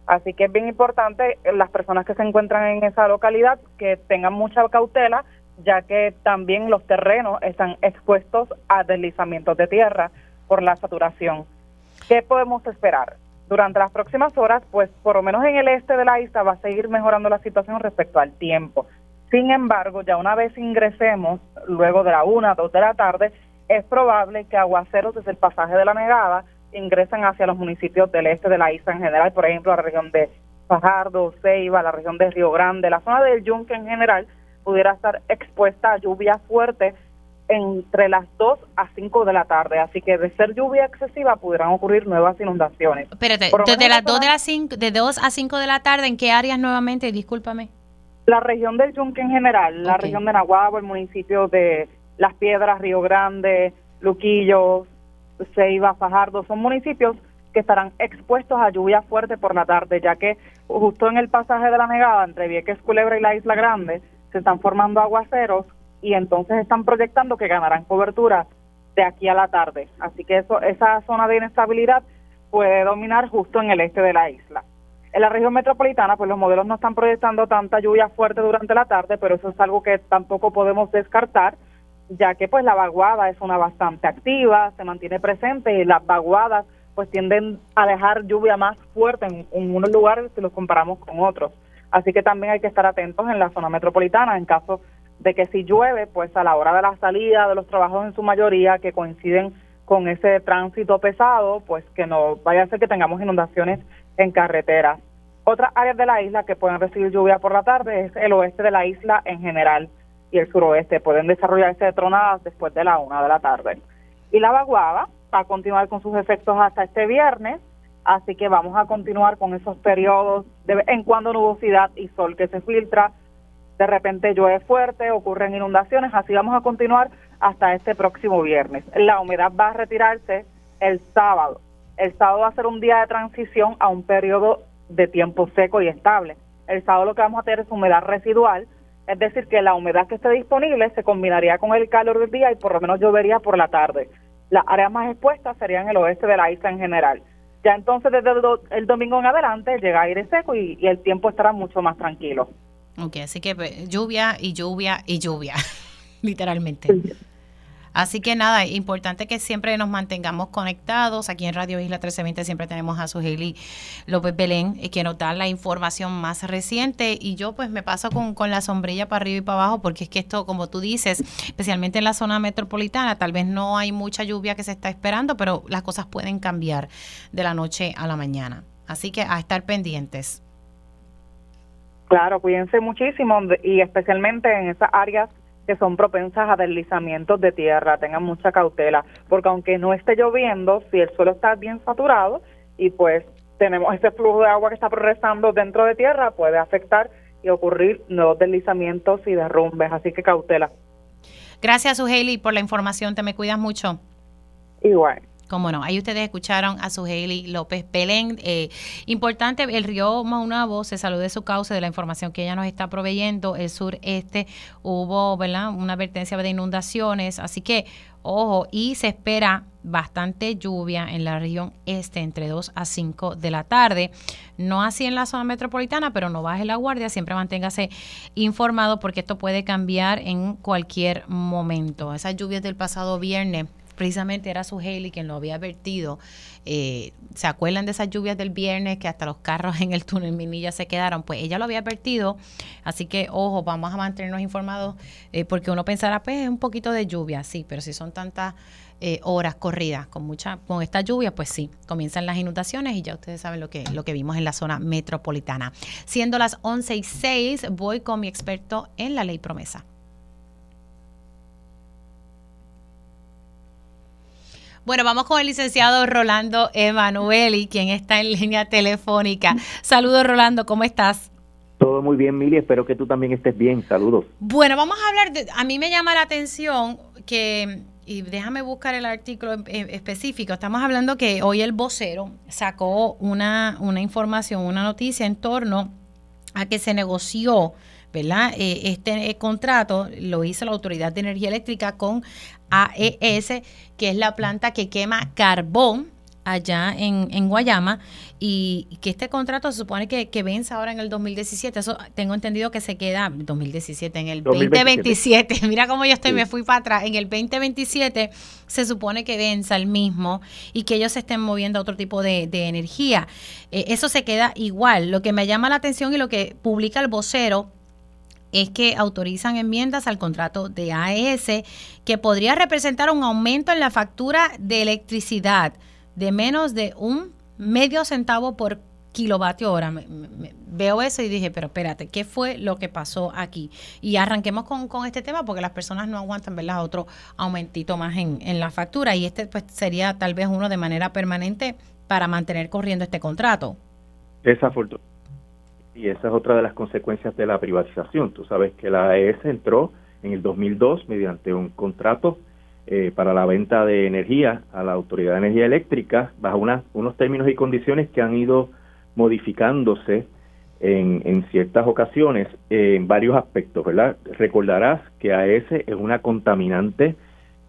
Así que es bien importante eh, las personas que se encuentran en esa localidad que tengan mucha cautela, ya que también los terrenos están expuestos a deslizamientos de tierra por la saturación. ¿Qué podemos esperar? Durante las próximas horas, pues por lo menos en el este de la isla va a seguir mejorando la situación respecto al tiempo. Sin embargo, ya una vez ingresemos, luego de la una, dos de la tarde, es probable que aguaceros desde el pasaje de la negada ingresen hacia los municipios del este de la isla en general, por ejemplo, la región de Fajardo, Ceiba, la región de Río Grande, la zona del Yunque en general pudiera estar expuesta a lluvia fuerte entre las 2 a 5 de la tarde. Así que de ser lluvia excesiva pudieran ocurrir nuevas inundaciones. Espérate, desde las 2 de, las 5, de 2 a 5 de la tarde, ¿en qué áreas nuevamente? Discúlpame. La región del Yunque en general, la región de Nahuabo, el municipio de Las Piedras, Río Grande, Luquillo, Ceiba, Fajardo, son municipios que estarán expuestos a lluvia fuerte por la tarde, ya que justo en el pasaje de la negada entre Vieques, Culebra y la Isla Grande se están formando aguaceros y entonces están proyectando que ganarán cobertura de aquí a la tarde. Así que eso, esa zona de inestabilidad puede dominar justo en el este de la isla. En la región metropolitana, pues los modelos no están proyectando tanta lluvia fuerte durante la tarde, pero eso es algo que tampoco podemos descartar, ya que pues la vaguada es una bastante activa, se mantiene presente y las vaguadas pues tienden a dejar lluvia más fuerte en, en unos lugares si los comparamos con otros. Así que también hay que estar atentos en la zona metropolitana en caso de que si llueve, pues a la hora de la salida de los trabajos en su mayoría que coinciden con ese tránsito pesado, pues que no vaya a ser que tengamos inundaciones en carreteras. Otras áreas de la isla que pueden recibir lluvia por la tarde es el oeste de la isla en general y el suroeste. Pueden desarrollarse de tronadas después de la una de la tarde. Y la vaguada va a continuar con sus efectos hasta este viernes, así que vamos a continuar con esos periodos de en cuando nubosidad y sol que se filtra. De repente llueve fuerte, ocurren inundaciones, así vamos a continuar hasta este próximo viernes. La humedad va a retirarse el sábado el sábado va a ser un día de transición a un periodo de tiempo seco y estable. El sábado lo que vamos a tener es humedad residual, es decir, que la humedad que esté disponible se combinaría con el calor del día y por lo menos llovería por la tarde. Las áreas más expuestas serían el oeste de la isla en general. Ya entonces desde el, domingo en adelante llega aire seco y, y, el tiempo estará mucho más tranquilo. Ok, así que pues, lluvia y lluvia y lluvia, literalmente. Así que nada, importante que siempre nos mantengamos conectados. Aquí en Radio Isla 1320 siempre tenemos a Sujeli López Belén, eh, que nos da la información más reciente. Y yo pues me paso con, con la sombrilla para arriba y para abajo, porque es que esto, como tú dices, especialmente en la zona metropolitana, tal vez no hay mucha lluvia que se está esperando, pero las cosas pueden cambiar de la noche a la mañana. Así que a estar pendientes. Claro, cuídense muchísimo y especialmente en esas áreas que son propensas a deslizamientos de tierra, tengan mucha cautela, porque aunque no esté lloviendo, si el suelo está bien saturado y pues tenemos ese flujo de agua que está progresando dentro de tierra, puede afectar y ocurrir nuevos deslizamientos y derrumbes, así que cautela. Gracias, Ujeli, por la información, te me cuidas mucho. Igual. Cómo no, ahí ustedes escucharon a su Haley López Pelén. Eh, importante, el río Maunabo se saludó de su causa, de la información que ella nos está proveyendo. El sureste hubo una advertencia de inundaciones, así que ojo, y se espera bastante lluvia en la región este entre 2 a 5 de la tarde. No así en la zona metropolitana, pero no baje la guardia, siempre manténgase informado porque esto puede cambiar en cualquier momento. Esas lluvias del pasado viernes precisamente era su Haley quien lo había advertido. Eh, ¿Se acuerdan de esas lluvias del viernes que hasta los carros en el túnel Minilla se quedaron? Pues ella lo había advertido, así que ojo, vamos a mantenernos informados eh, porque uno pensará, pues es un poquito de lluvia, sí, pero si son tantas eh, horas corridas con mucha con esta lluvia, pues sí, comienzan las inundaciones y ya ustedes saben lo que, lo que vimos en la zona metropolitana. Siendo las 11 y 6, voy con mi experto en la ley promesa. Bueno, vamos con el licenciado Rolando Emanueli, quien está en línea telefónica. Saludos, Rolando, ¿cómo estás? Todo muy bien, Mili. Espero que tú también estés bien. Saludos. Bueno, vamos a hablar de. A mí me llama la atención que. Y déjame buscar el artículo específico. Estamos hablando que hoy el vocero sacó una, una información, una noticia en torno a que se negoció ¿verdad? Eh, este eh, contrato lo hizo la Autoridad de Energía Eléctrica con AES, que es la planta que quema carbón allá en, Guayama y que este contrato se supone que, que, vence ahora en el 2017. Eso tengo entendido que se queda 2017, en el 2027. Mira cómo yo estoy, me fui para atrás. En el 2027 se supone que venza el mismo y que ellos se estén moviendo a otro tipo de, energía. Eh, eso se queda igual. Lo que me llama la atención y lo que publica el vocero es que autorizan enmiendas al contrato de AES que podría representar un aumento en la factura de electricidad de menos de un medio centavo por kilovatio hora. veo eso y dije, pero espérate, ¿qué fue lo que pasó aquí? Y arranquemos con, con este tema porque las personas no aguantan, ¿verdad? Otro aumentito más en, en la factura y este pues sería tal vez uno de manera permanente para mantener corriendo este contrato. Desafortunadamente y esa es otra de las consecuencias de la privatización. Tú sabes que la AES entró en el 2002 mediante un contrato eh, para la venta de energía a la Autoridad de Energía Eléctrica bajo unos términos y condiciones que han ido modificándose en, en ciertas ocasiones en varios aspectos, ¿verdad? Recordarás que AES es una contaminante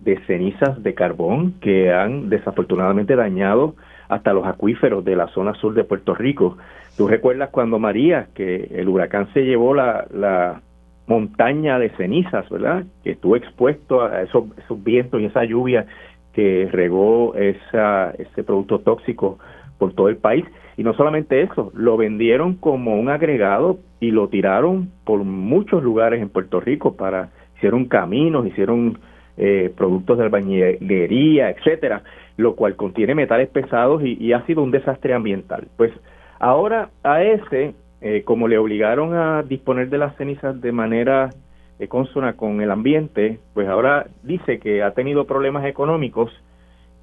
de cenizas de carbón que han desafortunadamente dañado hasta los acuíferos de la zona sur de Puerto Rico. Tú recuerdas cuando María, que el huracán se llevó la, montaña de cenizas, ¿verdad? Que estuvo expuesto a esos, esos vientos y esa lluvia que regó esa, ese producto tóxico por todo el país. Y no solamente eso, lo vendieron como un agregado y lo tiraron por muchos lugares en Puerto Rico para hicieron caminos, hicieron eh, productos de albañilería, etcétera, lo cual contiene metales pesados y, ha sido un desastre ambiental. Pues ahora a ese, eh, como le obligaron a disponer de las cenizas de manera eh, consona con el ambiente, pues ahora dice que ha tenido problemas económicos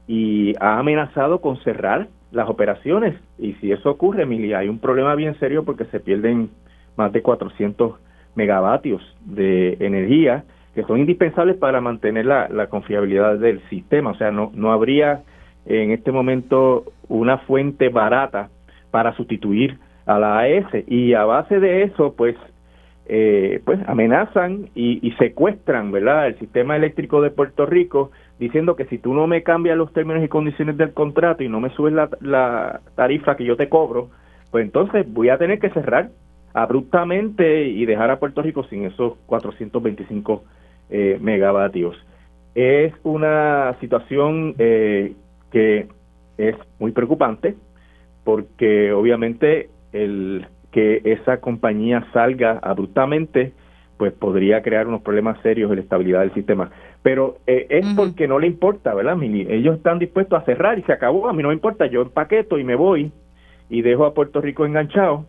y ha amenazado con cerrar las operaciones. Y si eso ocurre, Emilia, hay un problema bien serio porque se pierden más de 400 megavatios de energía que son indispensables para mantener la, confiabilidad del sistema. O sea, no, no habría en este momento una fuente barata para sustituir a la AES y a base de eso pues eh, pues amenazan y, secuestran verdad el sistema eléctrico de Puerto Rico diciendo que si tú no me cambias los términos y condiciones del contrato y no me subes la tarifa que yo te cobro pues entonces voy a tener que cerrar abruptamente y dejar a Puerto Rico sin esos 425 eh, megavatios. Es una situación eh, que es muy preocupante porque obviamente el que esa compañía salga abruptamente pues podría crear unos problemas serios en la estabilidad del sistema. Pero eh, es porque no le importa, ¿verdad, Mili? Ellos están dispuestos a cerrar y se acabó, a mí no me importa, yo empaqueto y me voy y dejo a Puerto Rico enganchado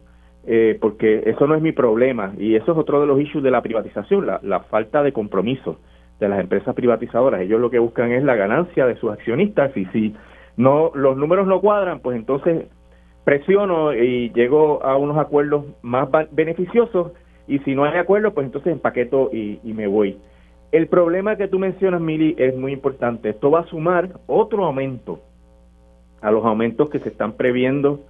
eh, porque eso no es mi problema y eso es otro de los issues de la privatización, la, falta de compromiso de las empresas privatizadoras. Ellos lo que buscan es la ganancia de sus accionistas y si no los números no cuadran, pues entonces presiono y llego a unos acuerdos más beneficiosos y si no hay acuerdo, pues entonces empaqueto y, y me voy. El problema que tú mencionas, Mili, es muy importante. Esto va a sumar otro aumento a los aumentos que se están previendo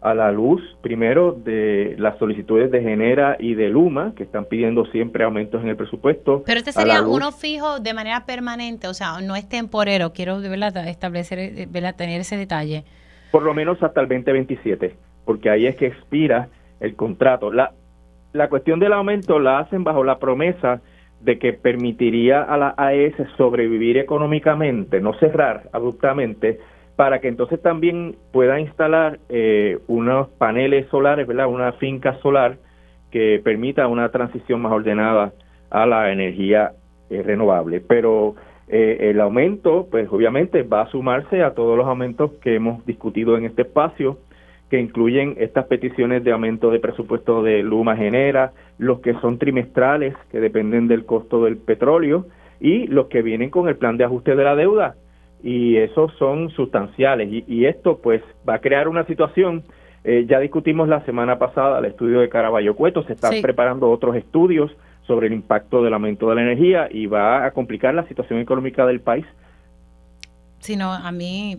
a la luz, primero, de las solicitudes de Genera y de Luma, que están pidiendo siempre aumentos en el presupuesto. Pero este sería uno fijo de manera permanente, o sea, no es temporero. Quiero de verdad establecer, eh, ¿verdad? tener ese detalle. Por lo menos hasta el 2027, porque ahí es que expira el contrato. La, la cuestión del aumento la hacen bajo la promesa de que permitiría a la AES sobrevivir económicamente, no cerrar abruptamente, para que entonces también pueda instalar eh, unos paneles solares, ¿verdad? Una finca solar que permita una transición más ordenada a la energía eh, renovable. Pero eh, el aumento, pues obviamente va a sumarse a todos los aumentos que hemos discutido en este espacio, que incluyen estas peticiones de aumento de presupuesto de Luma Genera, los que son trimestrales, que dependen del costo del petróleo, y los que vienen con el plan de ajuste de la deuda, y esos son sustanciales y, esto pues va a crear una situación eh, ya discutimos la semana pasada el estudio de Caraballo Cueto, se están preparando otros estudios sobre el impacto del aumento de la energía y va a complicar la situación económica del país. Si no, a mí...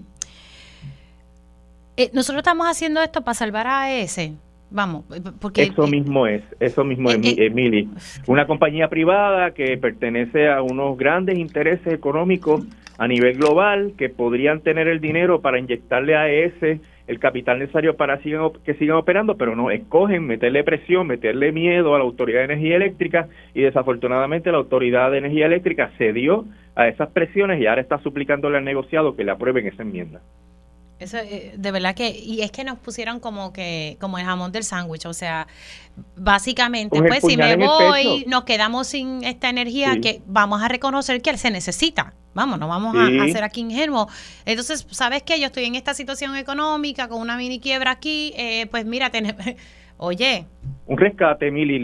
Eh, nosotros estamos haciendo esto para salvar a ese. Vamos, porque... Eso mismo es, eso mismo es, Emily. Una compañía privada que pertenece a unos grandes intereses económicos a nivel global que podrían tener el dinero para inyectarle a ese el capital necesario para que sigan operando, pero no, escogen meterle presión, meterle miedo a la Autoridad de Energía Eléctrica y desafortunadamente la Autoridad de Energía Eléctrica cedió a esas presiones y ahora está suplicándole al negociado que le aprueben esa enmienda. Eso, eh, de verdad que, y es que nos pusieron como que, como el jamón del sándwich, o sea, básicamente, pues si me voy, nos quedamos sin esta energía que vamos a reconocer que se necesita. Vamos, no vamos a, hacer aquí ingenuo. Entonces, ¿sabes qué? Yo estoy en esta situación económica, con una mini quiebra aquí, eh, pues mira, oye. Un rescate, Mili.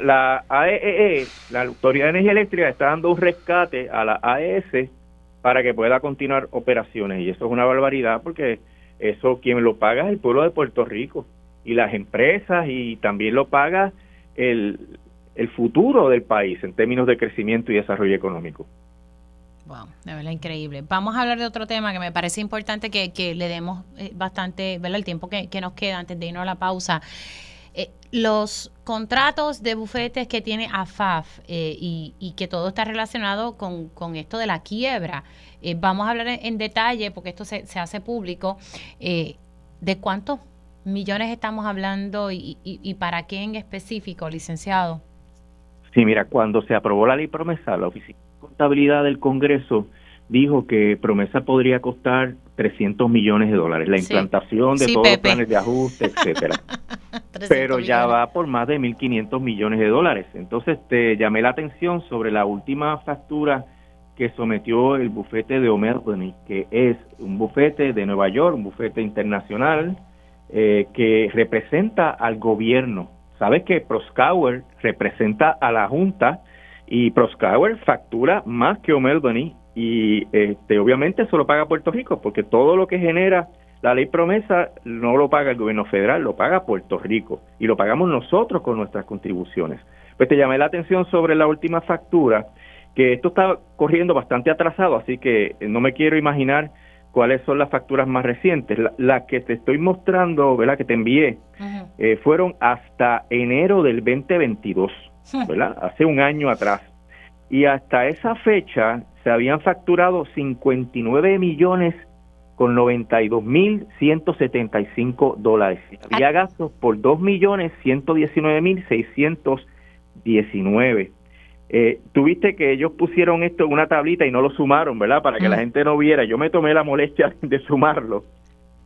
la AEE, e, la Autoridad de Energía Eléctrica, está dando un rescate a la AES para que pueda continuar operaciones. Y eso es una barbaridad porque eso quien lo paga es el pueblo de Puerto Rico y las empresas y también lo paga el, el futuro del país en términos de crecimiento y desarrollo económico. Wow, de verdad increíble. Vamos a hablar de otro tema que me parece importante que, que le demos eh, bastante, ¿verdad? El tiempo que, que nos queda antes de irnos a la pausa. Eh, los contratos de bufetes que tiene AFAF eh, y, que todo está relacionado con, esto de la quiebra. Eh, vamos a hablar en, detalle, porque esto se, hace público, de cuántos millones estamos hablando y, y, para qué en específico, licenciado. Sí, mira, cuando se aprobó la ley promesa, la Oficina de Contabilidad del Congreso dijo que promesa podría costar 300 millones de dólares, la implantación de todos los planes de ajuste, etcétera. Pero ya va por más de 1.500 millones de dólares. Entonces te llamé la atención sobre la última factura que sometió el bufete de O'Melveny, que es un bufete de Nueva York, un bufete internacional eh, que representa al gobierno. Sabes que Proskauer representa a la Junta y Proskauer factura más que O'Melveny y este, obviamente eso lo paga Puerto Rico porque todo lo que genera la ley promesa no lo paga el gobierno federal, lo paga Puerto Rico y lo pagamos nosotros con nuestras contribuciones. Pues te llamé la atención sobre la última factura, que esto está corriendo bastante atrasado, así que no me quiero imaginar cuáles son las facturas más recientes. Las que te estoy mostrando, ¿verdad? Que te envié, eh, fueron hasta enero del 2022, ¿verdad? Hace un año atrás. Y hasta esa fecha se habían facturado 59 millones con 92 mil 175 dólares. Había gastos por 2 millones 119 mil 619. Eh, tuviste que ellos pusieron esto en una tablita y no lo sumaron, ¿verdad? Para que la gente no viera. Yo me tomé la molestia de sumarlo.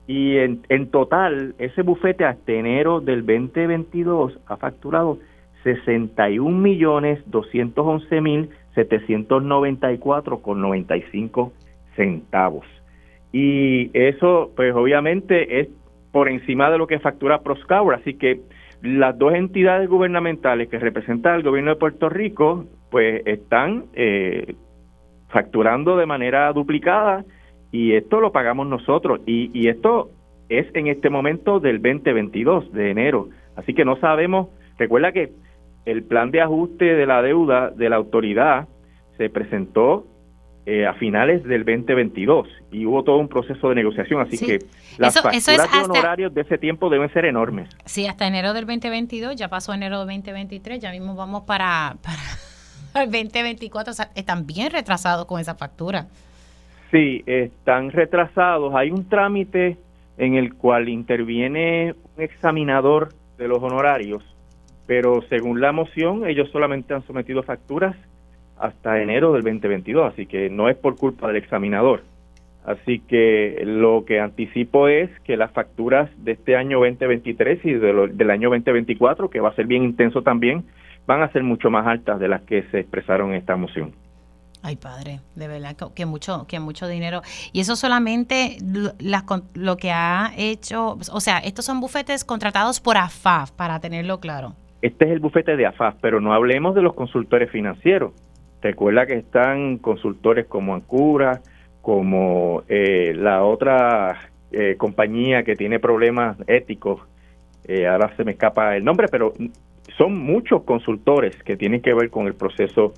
Y en, en total, ese bufete hasta enero del 2022 ha facturado 61 millones 211 mil 794 con 95 centavos. Y eso, pues obviamente es por encima de lo que factura Proscaur, así que las dos entidades gubernamentales que representan al gobierno de Puerto Rico, pues están eh, facturando de manera duplicada y esto lo pagamos nosotros. Y, y esto es en este momento del 2022 de enero, así que no sabemos, recuerda que el plan de ajuste de la deuda de la autoridad se presentó eh, a finales del 2022 y hubo todo un proceso de negociación, así que las facturas de honorarios de ese tiempo deben ser enormes. Sí, hasta enero del 2022, ya pasó enero del 2023, ya mismo vamos para, para el 2024, o sea, están bien retrasados con esa factura. Sí, están retrasados. Hay un trámite en el cual interviene un examinador de los honorarios, pero según la moción, ellos solamente han sometido facturas hasta enero del 2022, así que no es por culpa del examinador. Así que lo que anticipo es que las facturas de este año 2023 y del año 2024, que va a ser bien intenso también, van a ser mucho más altas de las que se expresaron en esta moción. Ay, padre, de verdad que mucho, que mucho dinero. Y eso solamente lo que ha hecho, o sea, estos son bufetes contratados por AFAF, para tenerlo claro. Este es el bufete de AFAF, pero no hablemos de los consultores financieros. Recuerda que están consultores como Ancura, como eh, la otra eh, compañía que tiene problemas éticos, eh, ahora se me escapa el nombre, pero son muchos consultores que tienen que ver con el proceso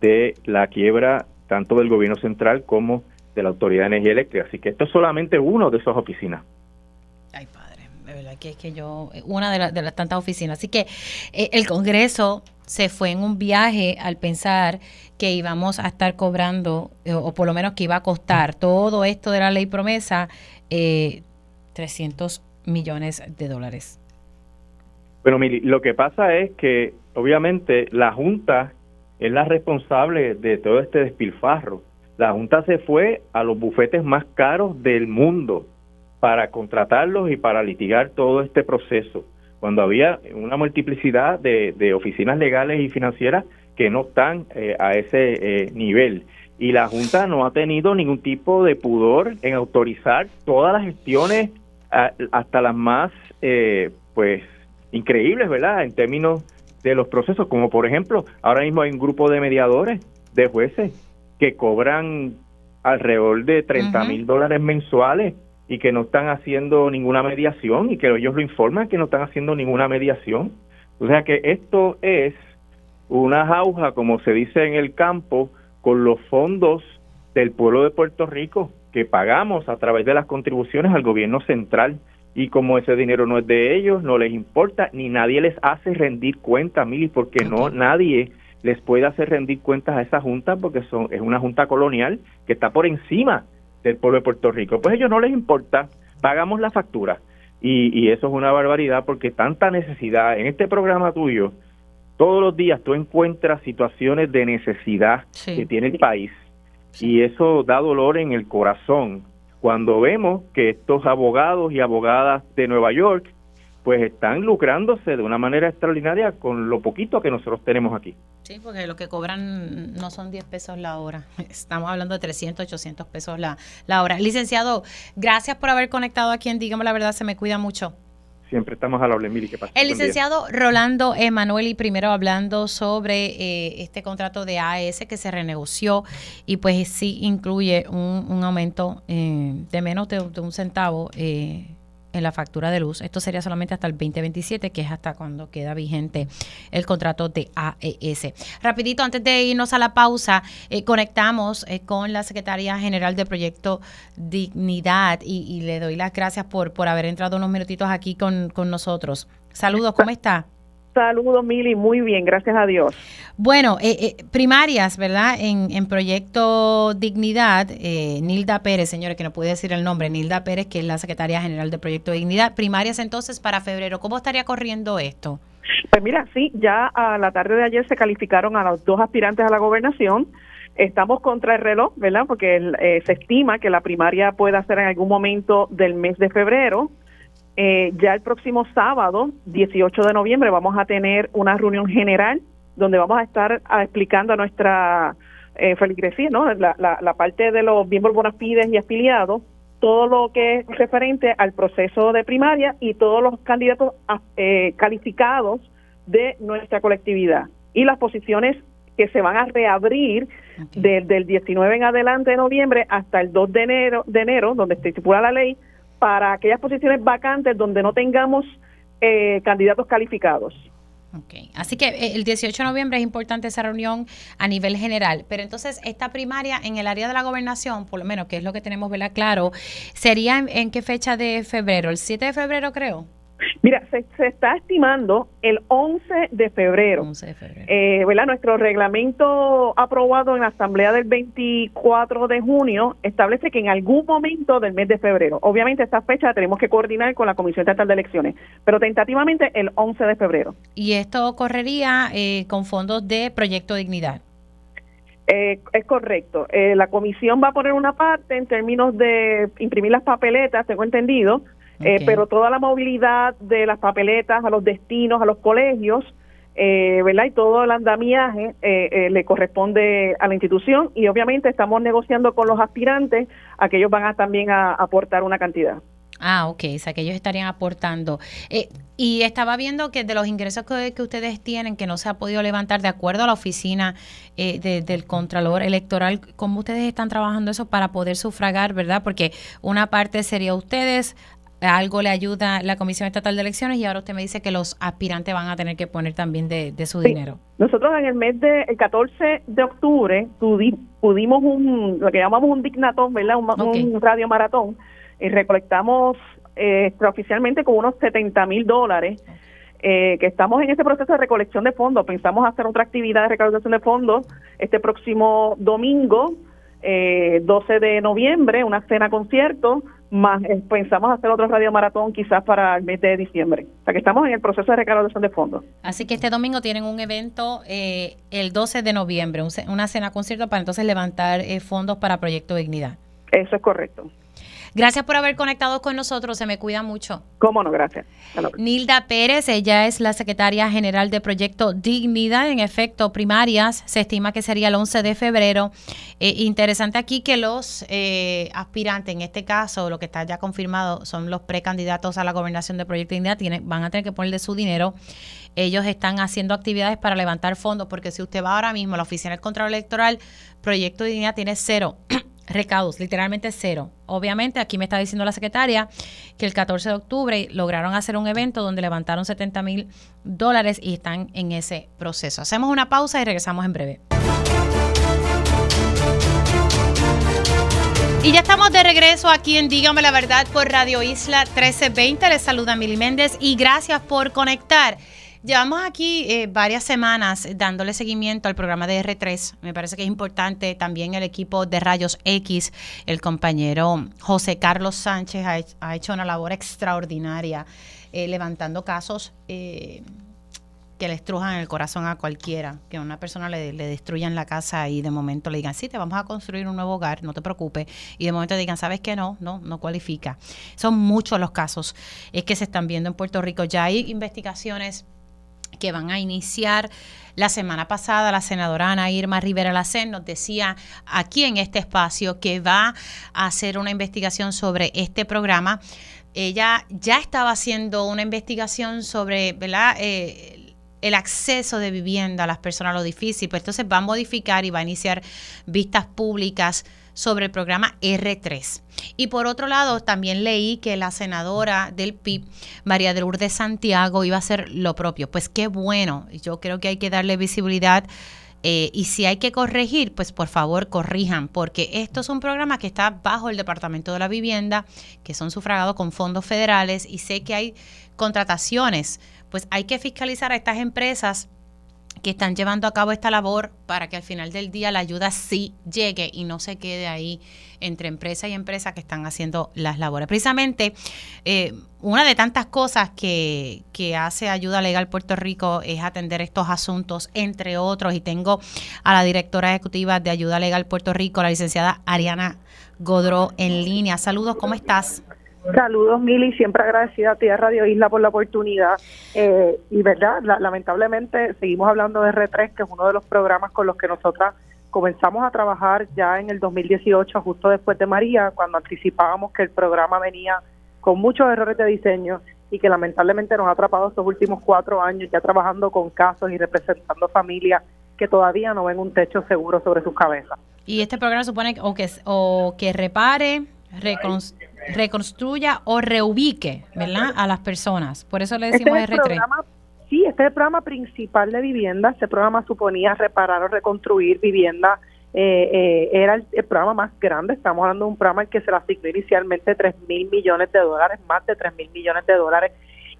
de la quiebra tanto del gobierno central como de la Autoridad de Energía Eléctrica. Así que esto es solamente uno de esas oficinas. Que es que yo, una de, de las tantas oficinas. Así que el Congreso se fue en un viaje al pensar que íbamos a estar cobrando, eh, o por lo menos que iba a costar todo esto de la ley promesa, eh, 300 millones de dólares. Bueno, Mili, lo que pasa es que obviamente la Junta es la responsable de todo este despilfarro. La Junta se fue a los bufetes más caros del mundo para contratarlos y para litigar todo este proceso cuando había una multiplicidad de, oficinas legales y financieras que no están eh, a ese eh, nivel. Y la Junta no ha tenido ningún tipo de pudor en autorizar todas las gestiones, hasta las más, eh, pues, increíbles, ¿verdad? En términos de los procesos, como por ejemplo, ahora mismo hay un grupo de mediadores, de jueces, que cobran alrededor de 30 mil dólares mensuales y que no están haciendo ninguna mediación y que ellos lo informan que no están haciendo ninguna mediación. O sea que esto es una jauja, como se dice en el campo, con los fondos del pueblo de Puerto Rico que pagamos a través de las contribuciones al gobierno central y como ese dinero no es de ellos, no les importa, ni nadie les hace rendir cuentas, Mili, porque no nadie les puede hacer rendir cuentas a esa junta porque son es una junta colonial que está por encima del pueblo de Puerto Rico. Pues a ellos no les importa, pagamos la factura. Y, y eso es una barbaridad porque tanta necesidad. En este programa tuyo, todos los días tú encuentras situaciones de necesidad que tiene el país. Y eso da dolor en el corazón. Cuando vemos que estos abogados y abogadas de Nueva York pues están lucrándose de una manera extraordinaria con lo poquito que nosotros tenemos aquí. Sí, porque lo que cobran no son 10 pesos la hora, estamos hablando de 300, 800 pesos la, la hora. Licenciado, gracias por haber conectado aquí en Dígame la Verdad, se me cuida mucho. Siempre estamos a la Mili, que El licenciado Rolando Emanueli, primero hablando sobre eh, este contrato de AES que se renegoció y pues sí incluye un, un aumento eh, de menos de, de, un centavo. Eh, en la factura de luz. Esto sería solamente hasta el 2027, que es hasta cuando queda vigente el contrato de AES. Rapidito, antes de irnos a la pausa, eh, conectamos eh, con la Secretaria General de Proyecto Dignidad y, le doy las gracias por, por haber entrado unos minutitos aquí con, con nosotros. Saludos, ¿cómo está? Saludos, Mili, muy bien, gracias a Dios. Bueno, eh, eh, primarias, ¿verdad? En, en Proyecto Dignidad, eh, Nilda Pérez, señores, que no puede decir el nombre, Nilda Pérez, que es la secretaria general de Proyecto Dignidad. Primarias entonces para febrero, ¿cómo estaría corriendo esto? Pues mira, sí, ya a la tarde de ayer se calificaron a los dos aspirantes a la gobernación. Estamos contra el reloj, ¿verdad? Porque se estima que la primaria pueda ser en algún momento del mes de febrero eh, ya el próximo sábado, 18 de noviembre, vamos a tener una reunión general donde vamos a estar ah, explicando a nuestra eh, feligresía, ¿no? La, la, parte de los miembros bonafides y afiliados, todo lo que es referente al proceso de primaria y todos los candidatos ah, eh, calificados de nuestra colectividad y las posiciones que se van a reabrir desde el 19 en adelante de noviembre hasta el 2 de enero, de enero donde se estipula la ley, para aquellas posiciones vacantes donde no tengamos eh, candidatos calificados. Okay. Así que eh, el 18 de noviembre es importante esa reunión a nivel general, pero entonces esta primaria en el área de la gobernación, por lo menos que es lo que tenemos ¿verdad? claro, sería en qué fecha de febrero, el 7 de febrero creo. Mira, se, está estimando el 11 de febrero. 11 de febrero. Eh, ¿verdad? Nuestro reglamento aprobado en la Asamblea del 24 de junio establece que en algún momento del mes de febrero, obviamente esta fecha tenemos que coordinar con la Comisión Estatal de Elecciones, pero tentativamente el 11 de febrero. ¿Y esto correría eh, con fondos de Proyecto Dignidad? Eh, es correcto. Eh, la comisión va a poner una parte en términos de imprimir las papeletas, tengo entendido, eh, pero toda la movilidad de las papeletas a los destinos, a los colegios, eh, ¿verdad? Y todo el andamiaje eh, le corresponde a la institución y obviamente estamos negociando con los aspirantes a que ellos van a también a aportar una cantidad. Ah, ok, o sea que ellos estarían aportando. Eh, y estaba viendo que de los ingresos que, ustedes tienen, que no se ha podido levantar de acuerdo a la oficina eh, del Contralor Electoral, ¿cómo ustedes están trabajando eso para poder sufragar, verdad? Porque una parte sería ustedes, algo le ayuda la Comisión Estatal de Elecciones y ahora usted me dice que los aspirantes van a tener que poner también de, su dinero. Nosotros en el mes de el 14 de octubre pudimos un lo que llamamos un dignatón, ¿verdad? Un, un radio maratón y recolectamos eh, extraoficialmente con unos 70 mil dólares. Eh, que estamos en ese proceso de recolección de fondos. Pensamos hacer otra actividad de recolección de fondos este próximo domingo, eh, 12 de noviembre, una cena concierto, más eh, pensamos hacer otro radio maratón quizás para el mes de diciembre. O sea que estamos en el proceso de recaudación de fondos. Así que este domingo tienen un evento eh, el 12 de noviembre, una cena concierto para entonces levantar fondos para Proyecto Dignidad. Eso es correcto. Gracias por haber conectado con nosotros, se me cuida mucho. Cómo no, gracias. Nilda Pérez, ella es la secretaria general de Proyecto Dignidad. En efecto, primarias se estima que sería el 11 de febrero. Eh, interesante aquí que los eh, aspirantes, en este caso, lo que está ya confirmado, son los precandidatos a la gobernación de Proyecto Dignidad, tienen, van a tener que poner de su dinero ellos están haciendo actividades para levantar fondos, porque si usted va ahora mismo a la oficina del control electoral, Proyecto Dignidad tiene cero recaudos, literalmente cero. Obviamente, aquí me está diciendo la secretaria que el 14 de octubre lograron hacer un evento donde levantaron 70 mil dólares y están en ese proceso. Hacemos una pausa y regresamos en breve. Y ya estamos de regreso aquí en Dígame la Verdad por Radio Isla 1320. Les saluda Mili Méndez y gracias por conectar. Llevamos aquí eh, varias semanas dándole seguimiento al programa de R3. Me parece que es importante también el equipo de Rayos X. El compañero José Carlos Sánchez ha, hecho una labor extraordinaria eh, levantando casos eh, que le estrujan el corazón a cualquiera. Que a una persona le, le, destruyan la casa y de momento le digan, sí, te vamos a construir un nuevo hogar, no te preocupes. Y de momento digan, ¿sabes qué? No, no, no cualifica. Son muchos los casos que se están viendo en Puerto Rico. Ya hay investigaciones que van a iniciar. La semana pasada la senadora Ana Irma Rivera Lacen nos decía aquí en este espacio que va a hacer una investigación sobre este programa. Ella ya estaba haciendo una investigación sobre ¿verdad? Eh, el acceso de vivienda a las personas, lo difícil, pues entonces va a modificar y va a iniciar vistas públicas sobre el programa R3. Y por otro lado, también leí que la senadora del PIB, María de Santiago, iba a hacer lo propio. Pues qué bueno, yo creo que hay que darle visibilidad. Eh, y si hay que corregir, pues por favor corrijan, porque esto es un programa que está bajo el Departamento de la Vivienda, que son sufragados con fondos federales y sé que hay contrataciones, pues hay que fiscalizar a estas empresas que están llevando a cabo esta labor para que al final del día la ayuda sí llegue y no se quede ahí entre empresa y empresa que están haciendo las labores. Precisamente, eh, una de tantas cosas que, que hace Ayuda Legal Puerto Rico es atender estos asuntos, entre otros, y tengo a la directora ejecutiva de Ayuda Legal Puerto Rico, la licenciada Ariana Godró, en línea. Saludos, ¿cómo estás? Saludos, Mili, siempre agradecida a ti a Radio Isla por la oportunidad. Eh, y verdad, lamentablemente seguimos hablando de R3, que es uno de los programas con los que nosotras comenzamos a trabajar ya en el 2018, justo después de María, cuando anticipábamos que el programa venía con muchos errores de diseño y que lamentablemente nos ha atrapado estos últimos cuatro años ya trabajando con casos y representando familias que todavía no ven un techo seguro sobre sus cabezas. Y este programa supone o que, o que repare, reconstruya o reubique, ¿verdad? A las personas. Por eso le este decimos R3. sí, este es el programa principal de vivienda. Este programa suponía reparar o reconstruir vivienda. Eh, eh, era el, programa más grande. Estamos hablando de un programa que se le asignó inicialmente 3 mil millones de dólares, más de 3 mil millones de dólares.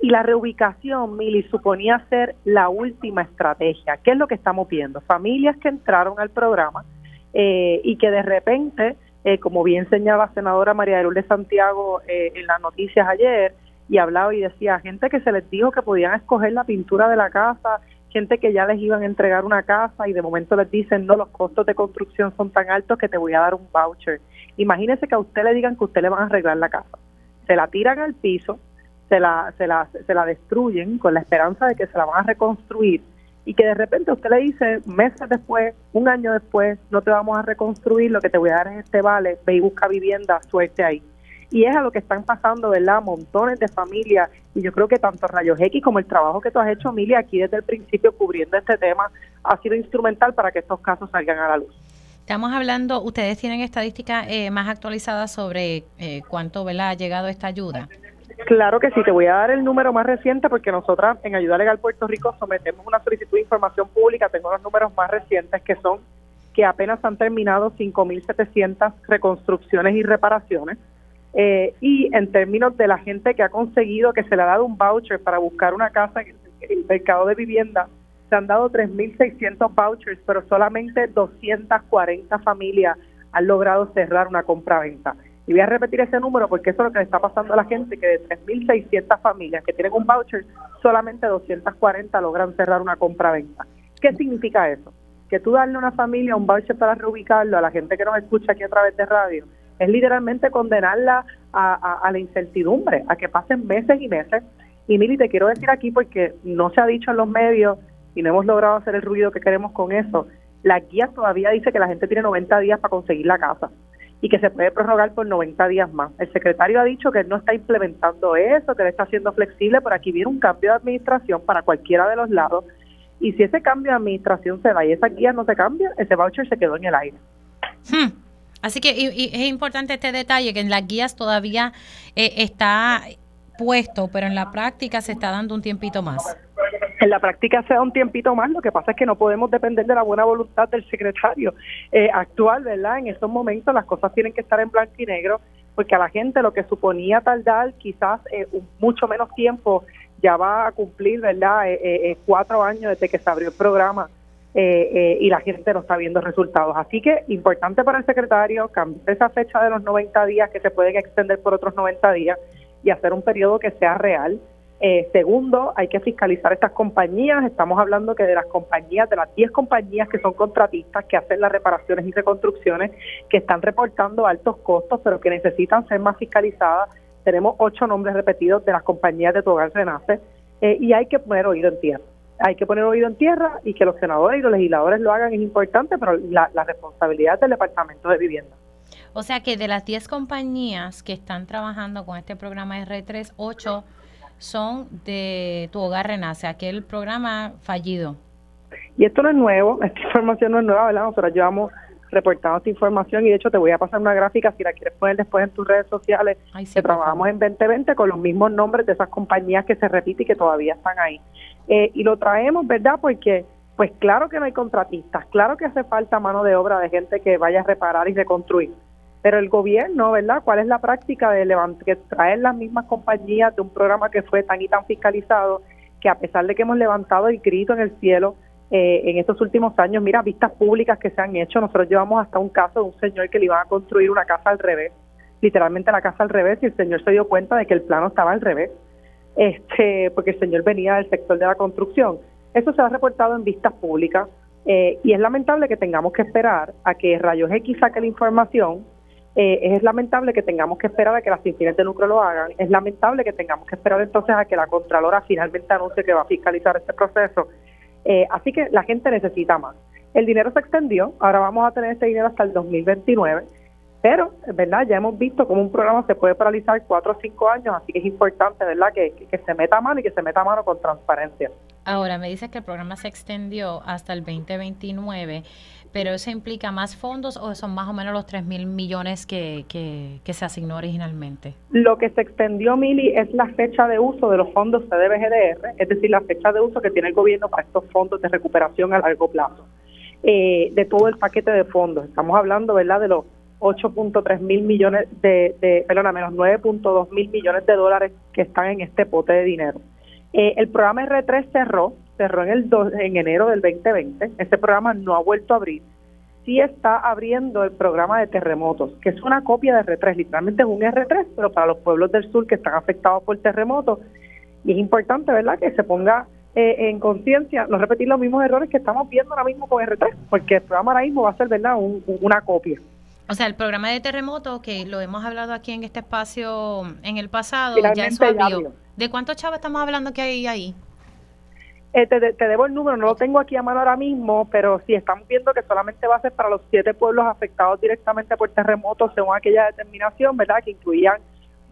Y la reubicación, Mili, suponía ser la última estrategia. ¿Qué es lo que estamos viendo? Familias que entraron al programa eh, y que de repente eh, como bien señalaba la senadora María de Santiago eh, en las noticias ayer, y hablaba y decía, gente que se les dijo que podían escoger la pintura de la casa, gente que ya les iban a entregar una casa y de momento les dicen, no, los costos de construcción son tan altos que te voy a dar un voucher. Imagínese que a usted le digan que usted le van a arreglar la casa. Se la tiran al piso, se la, se la, se la destruyen con la esperanza de que se la van a reconstruir y que de repente usted le dice meses después, un año después, no te vamos a reconstruir, lo que te voy a dar es este vale, ve y busca vivienda, suerte ahí. Y es a lo que están pasando, ¿verdad? Montones de familias. Y yo creo que tanto Rayos X como el trabajo que tú has hecho, Emilia, aquí desde el principio cubriendo este tema, ha sido instrumental para que estos casos salgan a la luz. Estamos hablando, ustedes tienen estadísticas eh, más actualizadas sobre eh, cuánto ¿verdad? ha llegado esta ayuda. Claro que sí, te voy a dar el número más reciente porque nosotras en Ayuda Legal Puerto Rico sometemos una solicitud de información pública, tengo los números más recientes que son que apenas han terminado 5.700 reconstrucciones y reparaciones. Eh, y en términos de la gente que ha conseguido que se le ha dado un voucher para buscar una casa en el mercado de vivienda, se han dado 3.600 vouchers, pero solamente 240 familias han logrado cerrar una compra-venta. Y voy a repetir ese número porque eso es lo que le está pasando a la gente, que de 3.600 familias que tienen un voucher, solamente 240 logran cerrar una compra-venta. ¿Qué significa eso? Que tú darle a una familia un voucher para reubicarlo a la gente que nos escucha aquí a través de radio, es literalmente condenarla a, a la incertidumbre, a que pasen meses y meses. Y Mili, te quiero decir aquí porque no se ha dicho en los medios y no hemos logrado hacer el ruido que queremos con eso, la guía todavía dice que la gente tiene 90 días para conseguir la casa y que se puede prorrogar por 90 días más. El secretario ha dicho que él no está implementando eso, que él está siendo flexible, pero aquí viene un cambio de administración para cualquiera de los lados. Y si ese cambio de administración se da y esa guía no se cambia, ese voucher se quedó en el aire. Hmm. Así que es importante este detalle, que en las guías todavía eh, está puesto, pero en la práctica se está dando un tiempito más en la práctica se da un tiempito más, lo que pasa es que no podemos depender de la buena voluntad del secretario eh, actual, ¿verdad? En estos momentos las cosas tienen que estar en blanco y negro, porque a la gente lo que suponía tardar quizás eh, mucho menos tiempo ya va a cumplir, ¿verdad? Eh, cuatro años desde que se abrió el programa y la gente no está viendo resultados. Así que importante para el secretario cambiar esa fecha de los 90 días que se pueden extender por otros 90 días y hacer un periodo que sea real eh, segundo, hay que fiscalizar estas compañías. Estamos hablando que de las compañías, de las 10 compañías que son contratistas, que hacen las reparaciones y reconstrucciones, que están reportando altos costos, pero que necesitan ser más fiscalizadas. Tenemos ocho nombres repetidos de las compañías de Tu Renace eh, y hay que poner oído en tierra. Hay que poner oído en tierra y que los senadores y los legisladores lo hagan es importante, pero la, la responsabilidad del Departamento de Vivienda. O sea que de las 10 compañías que están trabajando con este programa R3, 8 son de Tu Hogar Renace, aquel programa fallido. Y esto no es nuevo, esta información no es nueva, ¿verdad? Nosotros llevamos reportando esta información y de hecho te voy a pasar una gráfica si la quieres poner después en tus redes sociales que trabajamos en 2020 con los mismos nombres de esas compañías que se repiten y que todavía están ahí. Eh, y lo traemos, ¿verdad? Porque pues claro que no hay contratistas, claro que hace falta mano de obra de gente que vaya a reparar y reconstruir, pero el gobierno, ¿verdad? ¿Cuál es la práctica de que traer las mismas compañías de un programa que fue tan y tan fiscalizado que a pesar de que hemos levantado el grito en el cielo eh, en estos últimos años, mira, vistas públicas que se han hecho, nosotros llevamos hasta un caso de un señor que le iban a construir una casa al revés, literalmente la casa al revés, y el señor se dio cuenta de que el plano estaba al revés, este, porque el señor venía del sector de la construcción. Eso se ha reportado en vistas públicas eh, y es lamentable que tengamos que esperar a que Rayos X saque la información eh, es lamentable que tengamos que esperar a que las instituciones de lucro lo hagan, es lamentable que tengamos que esperar entonces a que la Contralora finalmente anuncie que va a fiscalizar este proceso. Eh, así que la gente necesita más. El dinero se extendió, ahora vamos a tener este dinero hasta el 2029, pero, ¿verdad? Ya hemos visto cómo un programa se puede paralizar cuatro o cinco años, así que es importante, ¿verdad?, que, que, que se meta mano y que se meta mano con transparencia. Ahora, me dices que el programa se extendió hasta el 2029 pero eso implica más fondos o son más o menos los 3 mil millones que, que, se asignó originalmente? Lo que se extendió, Mili, es la fecha de uso de los fondos CDBGDR, es decir, la fecha de uso que tiene el gobierno para estos fondos de recuperación a largo plazo, eh, de todo el paquete de fondos. Estamos hablando, ¿verdad?, de los 8.3 mil millones de, de perdóname, los 9.2 mil millones de dólares que están en este pote de dinero. Eh, el programa R3 cerró, cerró en, el en enero del 2020. Este programa no ha vuelto a abrir. Sí está abriendo el programa de terremotos, que es una copia de R3, literalmente es un R3, pero para los pueblos del sur que están afectados por terremotos. Y es importante, ¿verdad?, que se ponga eh, en conciencia, no repetir los mismos errores que estamos viendo ahora mismo con R3, porque el programa ahora mismo va a ser, ¿verdad?, una copia. O sea, el programa de terremotos, que lo hemos hablado aquí en este espacio en el pasado, ya eso ¿De cuántos chavos estamos hablando que hay ahí? Eh, te, debo el número, no lo tengo aquí a mano ahora mismo, pero sí estamos viendo que solamente va a ser para los siete pueblos afectados directamente por terremotos, según aquella determinación, ¿verdad? Que incluían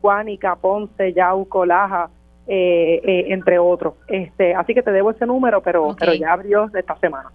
Guánica, Ponce, Yauco, Laja, eh, eh, entre otros. Este, así que te debo ese número, pero, pero ya abrió esta semana.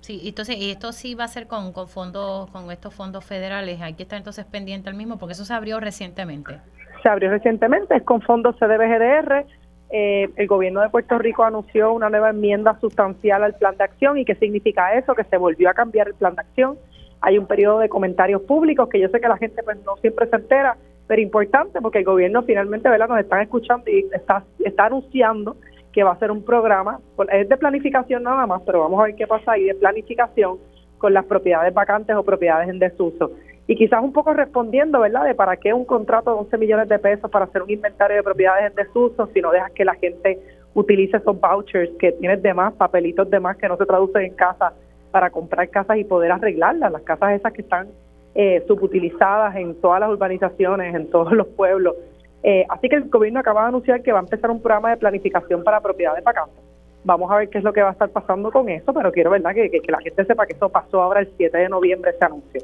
Sí, entonces esto sí va a ser con, con fondos, con estos fondos federales. Hay que estar entonces pendiente al mismo, porque eso se abrió recientemente. Se abrió recientemente, es con fondos CDBGDR. Eh, el gobierno de Puerto Rico anunció una nueva enmienda sustancial al plan de acción. ¿Y qué significa eso? Que se volvió a cambiar el plan de acción. Hay un periodo de comentarios públicos que yo sé que la gente pues no siempre se entera, pero importante porque el gobierno finalmente ¿verdad? nos están escuchando y está, anunciando que va a ser un programa, es de planificación nada más, pero vamos a ver qué pasa ahí de planificación con las propiedades vacantes o propiedades en desuso. Y quizás un poco respondiendo, ¿verdad?, de para qué un contrato de 11 millones de pesos para hacer un inventario de propiedades en desuso si no dejas que la gente utilice esos vouchers que tienes de más, papelitos de más que no se traducen en casa para comprar casas y poder arreglarlas, las casas esas que están eh, subutilizadas en todas las urbanizaciones, en todos los pueblos. Eh, así que el gobierno acaba de anunciar que va a empezar un programa de planificación para propiedades vacantes. Vamos a ver qué es lo que va a estar pasando con eso, pero quiero verdad que, que, la gente sepa que eso pasó ahora el 7 de noviembre, ese anuncio.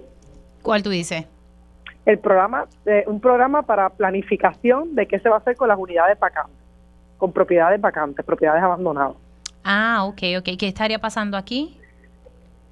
¿Cuál tú dices? El programa, eh, un programa para planificación de qué se va a hacer con las unidades vacantes, con propiedades vacantes, propiedades abandonadas. Ah, ok, ok. ¿Qué estaría pasando aquí?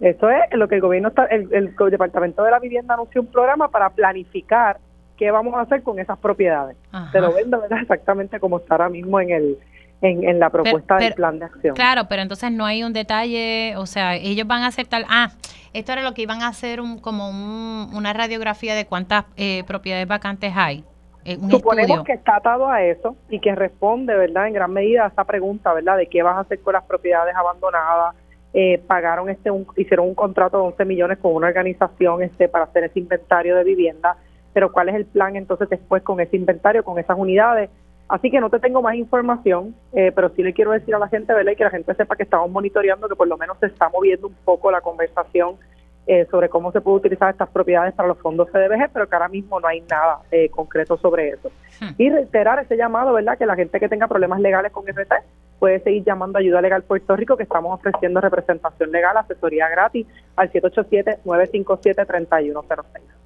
Eso es lo que el gobierno está, el, Departamento de la Vivienda anunció un programa para planificar qué vamos a hacer con esas propiedades. Te lo vendo ¿verdad? exactamente como está ahora mismo en el en, la propuesta del plan de acción. Claro, pero entonces no hay un detalle, o sea, ellos van a hacer tal, ah, esto era lo que iban a hacer un, como una radiografía de cuántas eh, propiedades vacantes hay. Eh, Suponemos que está atado a eso y que responde, ¿verdad?, en gran medida a esa pregunta, ¿verdad?, de qué vas a hacer con las propiedades abandonadas, eh, pagaron este hicieron un contrato de 11 millones con una organización este para hacer ese inventario de vivienda, pero cuál es el plan entonces después con ese inventario, con esas unidades. Así que no te tengo más información, eh, pero sí le quiero decir a la gente, ¿verdad? Y que la gente sepa que estamos monitoreando, que por lo menos se está moviendo un poco la conversación eh, sobre cómo se puede utilizar estas propiedades para los fondos CDBG, pero que ahora mismo no hay nada concreto sobre eso. Hmm. Y reiterar ese llamado, ¿verdad? Que la gente que tenga problemas legales con RT puede seguir llamando a Ayuda Legal Puerto Rico, que estamos ofreciendo representación legal, asesoría gratis al 787-957-3106.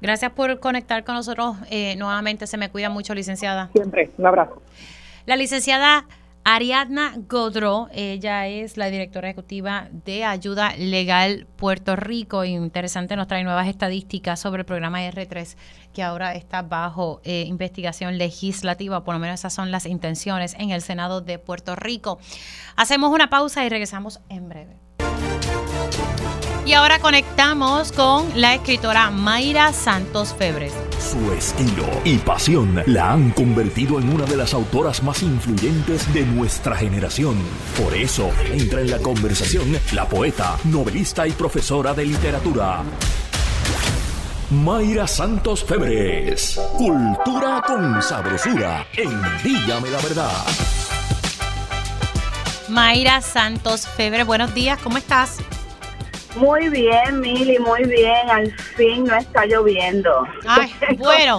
Gracias por conectar con nosotros eh, nuevamente. Se me cuida mucho, licenciada. Siempre. Un abrazo. La licenciada Ariadna Godro, ella es la directora ejecutiva de Ayuda Legal Puerto Rico. Interesante, nos trae nuevas estadísticas sobre el programa R3 que ahora está bajo eh, investigación legislativa, por lo menos esas son las intenciones en el Senado de Puerto Rico. Hacemos una pausa y regresamos en breve. Y ahora conectamos con la escritora Mayra Santos Febres. Su estilo y pasión la han convertido en una de las autoras más influyentes de nuestra generación. Por eso entra en la conversación la poeta, novelista y profesora de literatura. Mayra Santos Febres. Cultura con sabrosura en Dígame la Verdad. Mayra Santos Febres, buenos días, ¿cómo estás? Muy bien, Mili, muy bien. Al fin no está lloviendo. Ay, bueno,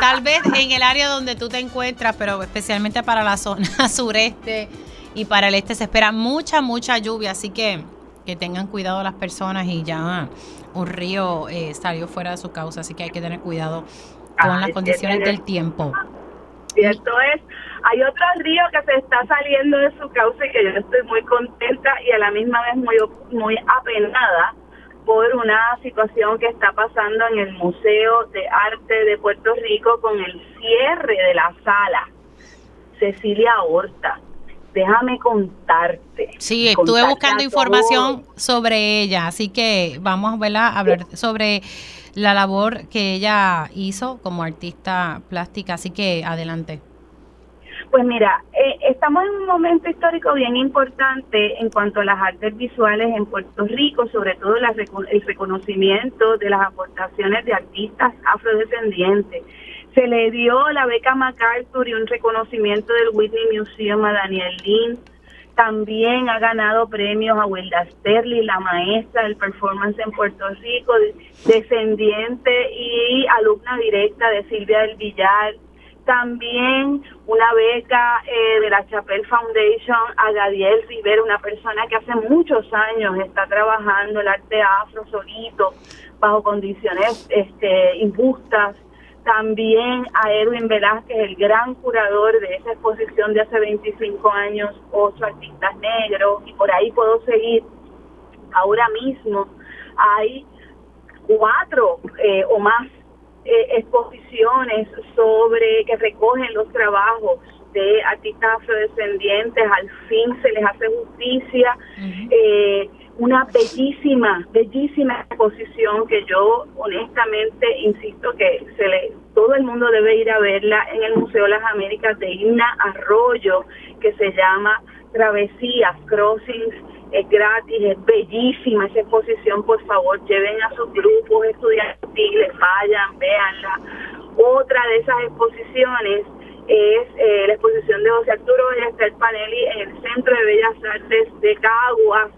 tal vez en el área donde tú te encuentras, pero especialmente para la zona sureste y para el este se espera mucha, mucha lluvia, así que que tengan cuidado las personas y ya un río eh, salió fuera de su causa, así que hay que tener cuidado con las condiciones del tiempo. Cierto es, hay otro río que se está saliendo de su causa y que yo estoy muy contenta y a la misma vez muy, muy apenada por una situación que está pasando en el Museo de Arte de Puerto Rico con el cierre de la sala. Cecilia Horta, déjame contarte. Sí, estuve buscando información sobre ella, así que vamos a hablar sobre la labor que ella hizo como artista plástica, así que adelante. Pues mira, eh, estamos en un momento histórico bien importante en cuanto a las artes visuales en Puerto Rico, sobre todo el reconocimiento de las aportaciones de artistas afrodescendientes. Se le dio la beca MacArthur y un reconocimiento del Whitney Museum a Daniel Lynn. También ha ganado premios a Wilda Sterling, la maestra del performance en Puerto Rico, descendiente y alumna directa de Silvia del Villar también una beca eh, de la Chapel Foundation a Gadiel Rivera, una persona que hace muchos años está trabajando el arte afro solito, bajo condiciones este, injustas, también a Edwin Velázquez, el gran curador de esa exposición de hace 25 años, ocho artistas negros, y por ahí puedo seguir. Ahora mismo hay cuatro eh, o más eh, exposiciones sobre que recogen los trabajos de artistas afrodescendientes, al fin se les hace justicia. eh, una bellísima, bellísima exposición que yo honestamente insisto que se le, todo el mundo debe ir a verla en el Museo de las Américas de Ina Arroyo, que se llama Travesías, Crossings, es gratis, es bellísima esa exposición, por favor, lleven a sus grupos estudiantiles, vayan, véanla. Otra de esas exposiciones es eh, la exposición de José Arturo Ballester Panelli en el Centro de Bellas Artes de Caguas,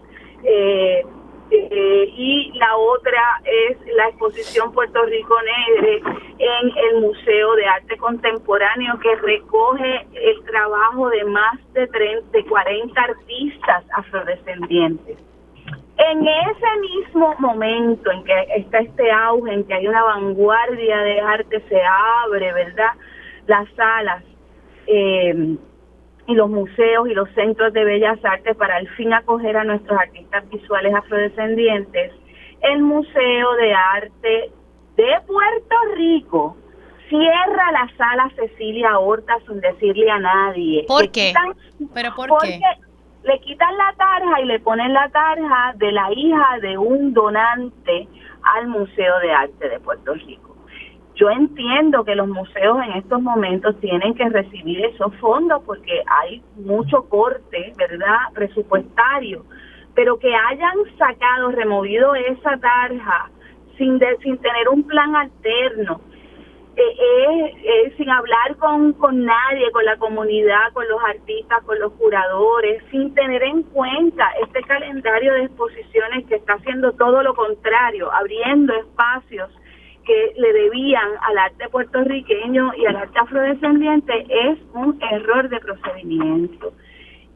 eh, eh, y la otra es la exposición Puerto Rico Negre en el Museo de Arte Contemporáneo que recoge el trabajo de más de, 30, de 40 artistas afrodescendientes. En ese mismo momento en que está este auge, en que hay una vanguardia de arte, se abre, ¿verdad? Las salas. Eh, y los museos y los centros de bellas artes para al fin acoger a nuestros artistas visuales afrodescendientes, el Museo de Arte de Puerto Rico cierra la sala Cecilia Horta sin decirle a nadie. ¿Por qué? ¿Pero por porque qué? Le quitan la tarja y le ponen la tarja de la hija de un donante al Museo de Arte de Puerto Rico. Yo entiendo que los museos en estos momentos tienen que recibir esos fondos porque hay mucho corte, ¿verdad?, presupuestario, pero que hayan sacado, removido esa tarja sin, de, sin tener un plan alterno, eh, eh, eh, sin hablar con, con nadie, con la comunidad, con los artistas, con los curadores, sin tener en cuenta este calendario de exposiciones que está haciendo todo lo contrario, abriendo espacios que le debían al arte puertorriqueño y al arte afrodescendiente es un error de procedimiento.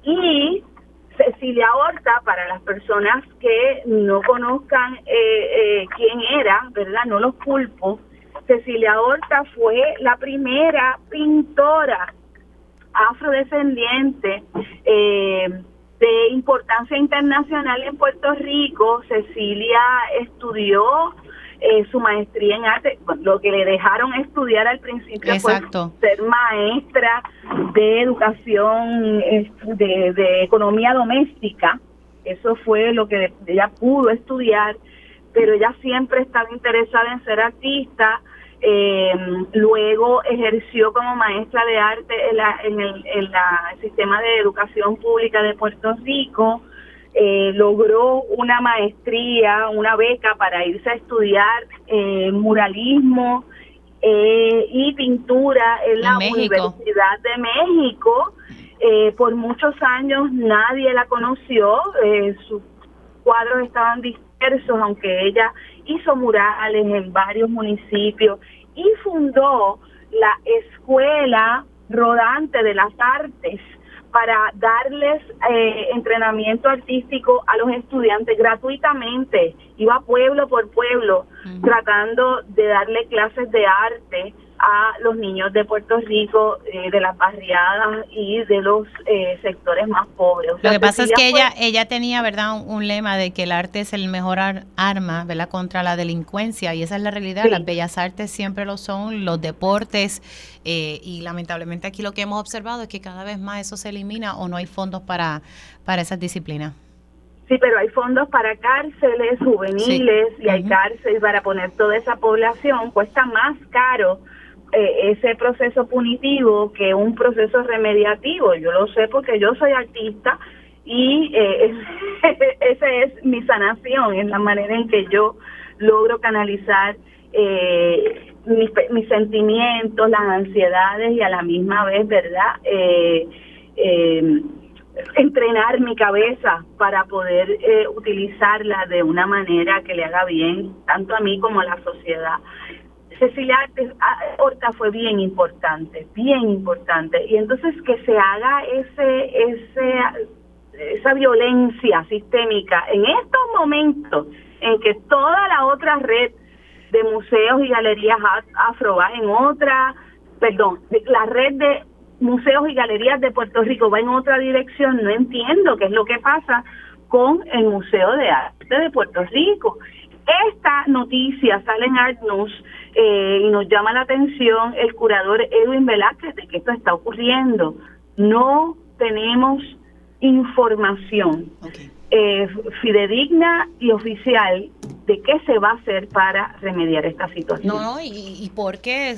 Y Cecilia Horta, para las personas que no conozcan eh, eh, quién era, ¿verdad? No los culpo. Cecilia Horta fue la primera pintora afrodescendiente eh, de importancia internacional en Puerto Rico. Cecilia estudió eh, su maestría en arte, lo que le dejaron estudiar al principio Exacto. fue ser maestra de educación, de, de economía doméstica, eso fue lo que ella pudo estudiar, pero ella siempre estaba interesada en ser artista, eh, luego ejerció como maestra de arte en, la, en, el, en la, el sistema de educación pública de Puerto Rico, eh, logró una maestría, una beca para irse a estudiar eh, muralismo eh, y pintura en la Universidad de México. Eh, por muchos años nadie la conoció, eh, sus cuadros estaban dispersos, aunque ella hizo murales en varios municipios y fundó la Escuela Rodante de las Artes para darles eh, entrenamiento artístico a los estudiantes gratuitamente. Iba pueblo por pueblo tratando de darle clases de arte a los niños de Puerto Rico, eh, de las barriadas y de los eh, sectores más pobres. Lo que pasa es que ella ella tenía, ¿verdad?, un, un, lema de que el arte es el mejor ar arma, ¿verdad?, contra la delincuencia y esa es la realidad. Sí. Las bellas artes siempre lo son, los deportes eh, y lamentablemente aquí lo que hemos observado es que cada vez más eso se elimina o no hay fondos para, para esas disciplinas. Sí, pero hay fondos para cárceles juveniles sí. y hay uh -huh. cárceles para poner toda esa población. Cuesta más caro eh, ese proceso punitivo que un proceso remediativo. Yo lo sé porque yo soy artista y eh, esa es mi sanación, es la manera en que yo logro canalizar eh, mis, mis, sentimientos, las ansiedades y a la misma vez, ¿verdad? Eh, entrenar mi cabeza para poder utilizarla de una manera que le haga bien tanto a mí como a la sociedad. Cecilia Horta fue bien importante, bien importante. Y entonces que se haga ese, ese, esa violencia sistémica en estos momentos en que toda la otra red de museos y galerías afro va en otra, perdón, la red de museos y galerías de Puerto Rico va en otra dirección, no entiendo qué es lo que pasa con el Museo de Arte de Puerto Rico. Esta noticia sale en Art News eh, y nos llama la atención el curador Edwin Velázquez de que esto está ocurriendo. No tenemos información eh, fidedigna y oficial de qué se va a hacer para remediar esta situación. No, no, y, y por qué,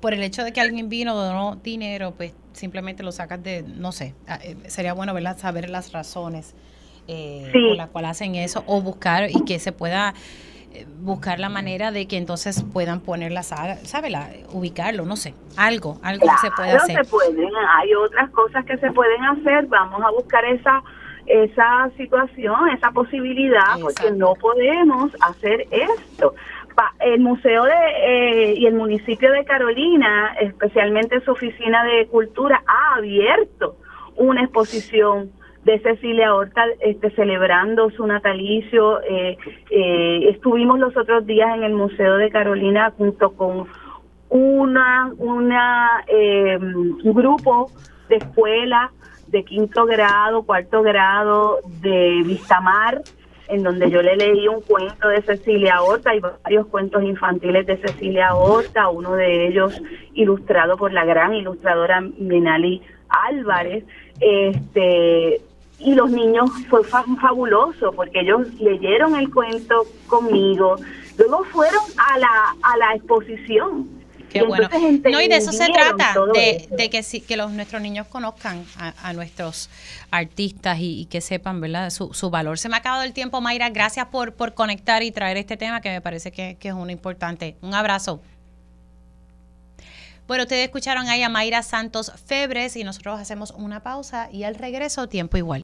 por el hecho de que alguien vino, donó dinero, pues simplemente lo sacas de, no sé, ah, eh, sería bueno ¿verdad? saber las razones eh, por las cuales hacen eso o buscar y que se pueda buscar la manera de que entonces puedan poner la ¿sabe? ubicarlo, no sé, algo, algo se puede hacer. se pueden, hay otras cosas que se pueden hacer, vamos a buscar esa esa situación, esa posibilidad, porque no podemos hacer esto. El Museo de, eh, y el municipio de Carolina, especialmente su oficina de cultura, ha abierto una exposición de Cecilia Horta este, celebrando su natalicio. Eh, eh, estuvimos los otros días en el Museo de Carolina junto con una, una un grupo de escuelas de quinto grado, cuarto grado de Vistamar, en donde yo le leí un cuento de Cecilia Horta y varios cuentos infantiles de Cecilia Horta, uno de ellos ilustrado por la gran ilustradora Minali Álvarez. Este, y los niños fue fabuloso porque ellos leyeron el cuento conmigo, luego fueron a la, a la exposición Qué bueno. No, y de eso se trata, de, que, que los, nuestros niños conozcan a, nuestros artistas y, que sepan ¿verdad? Su, su, valor. Se me ha acabado el tiempo, Mayra. Gracias por, por conectar y traer este tema que me parece que, que es uno importante. Un abrazo. Bueno, ustedes escucharon ahí a Mayra Santos Febres y nosotros hacemos una pausa y al regreso tiempo igual.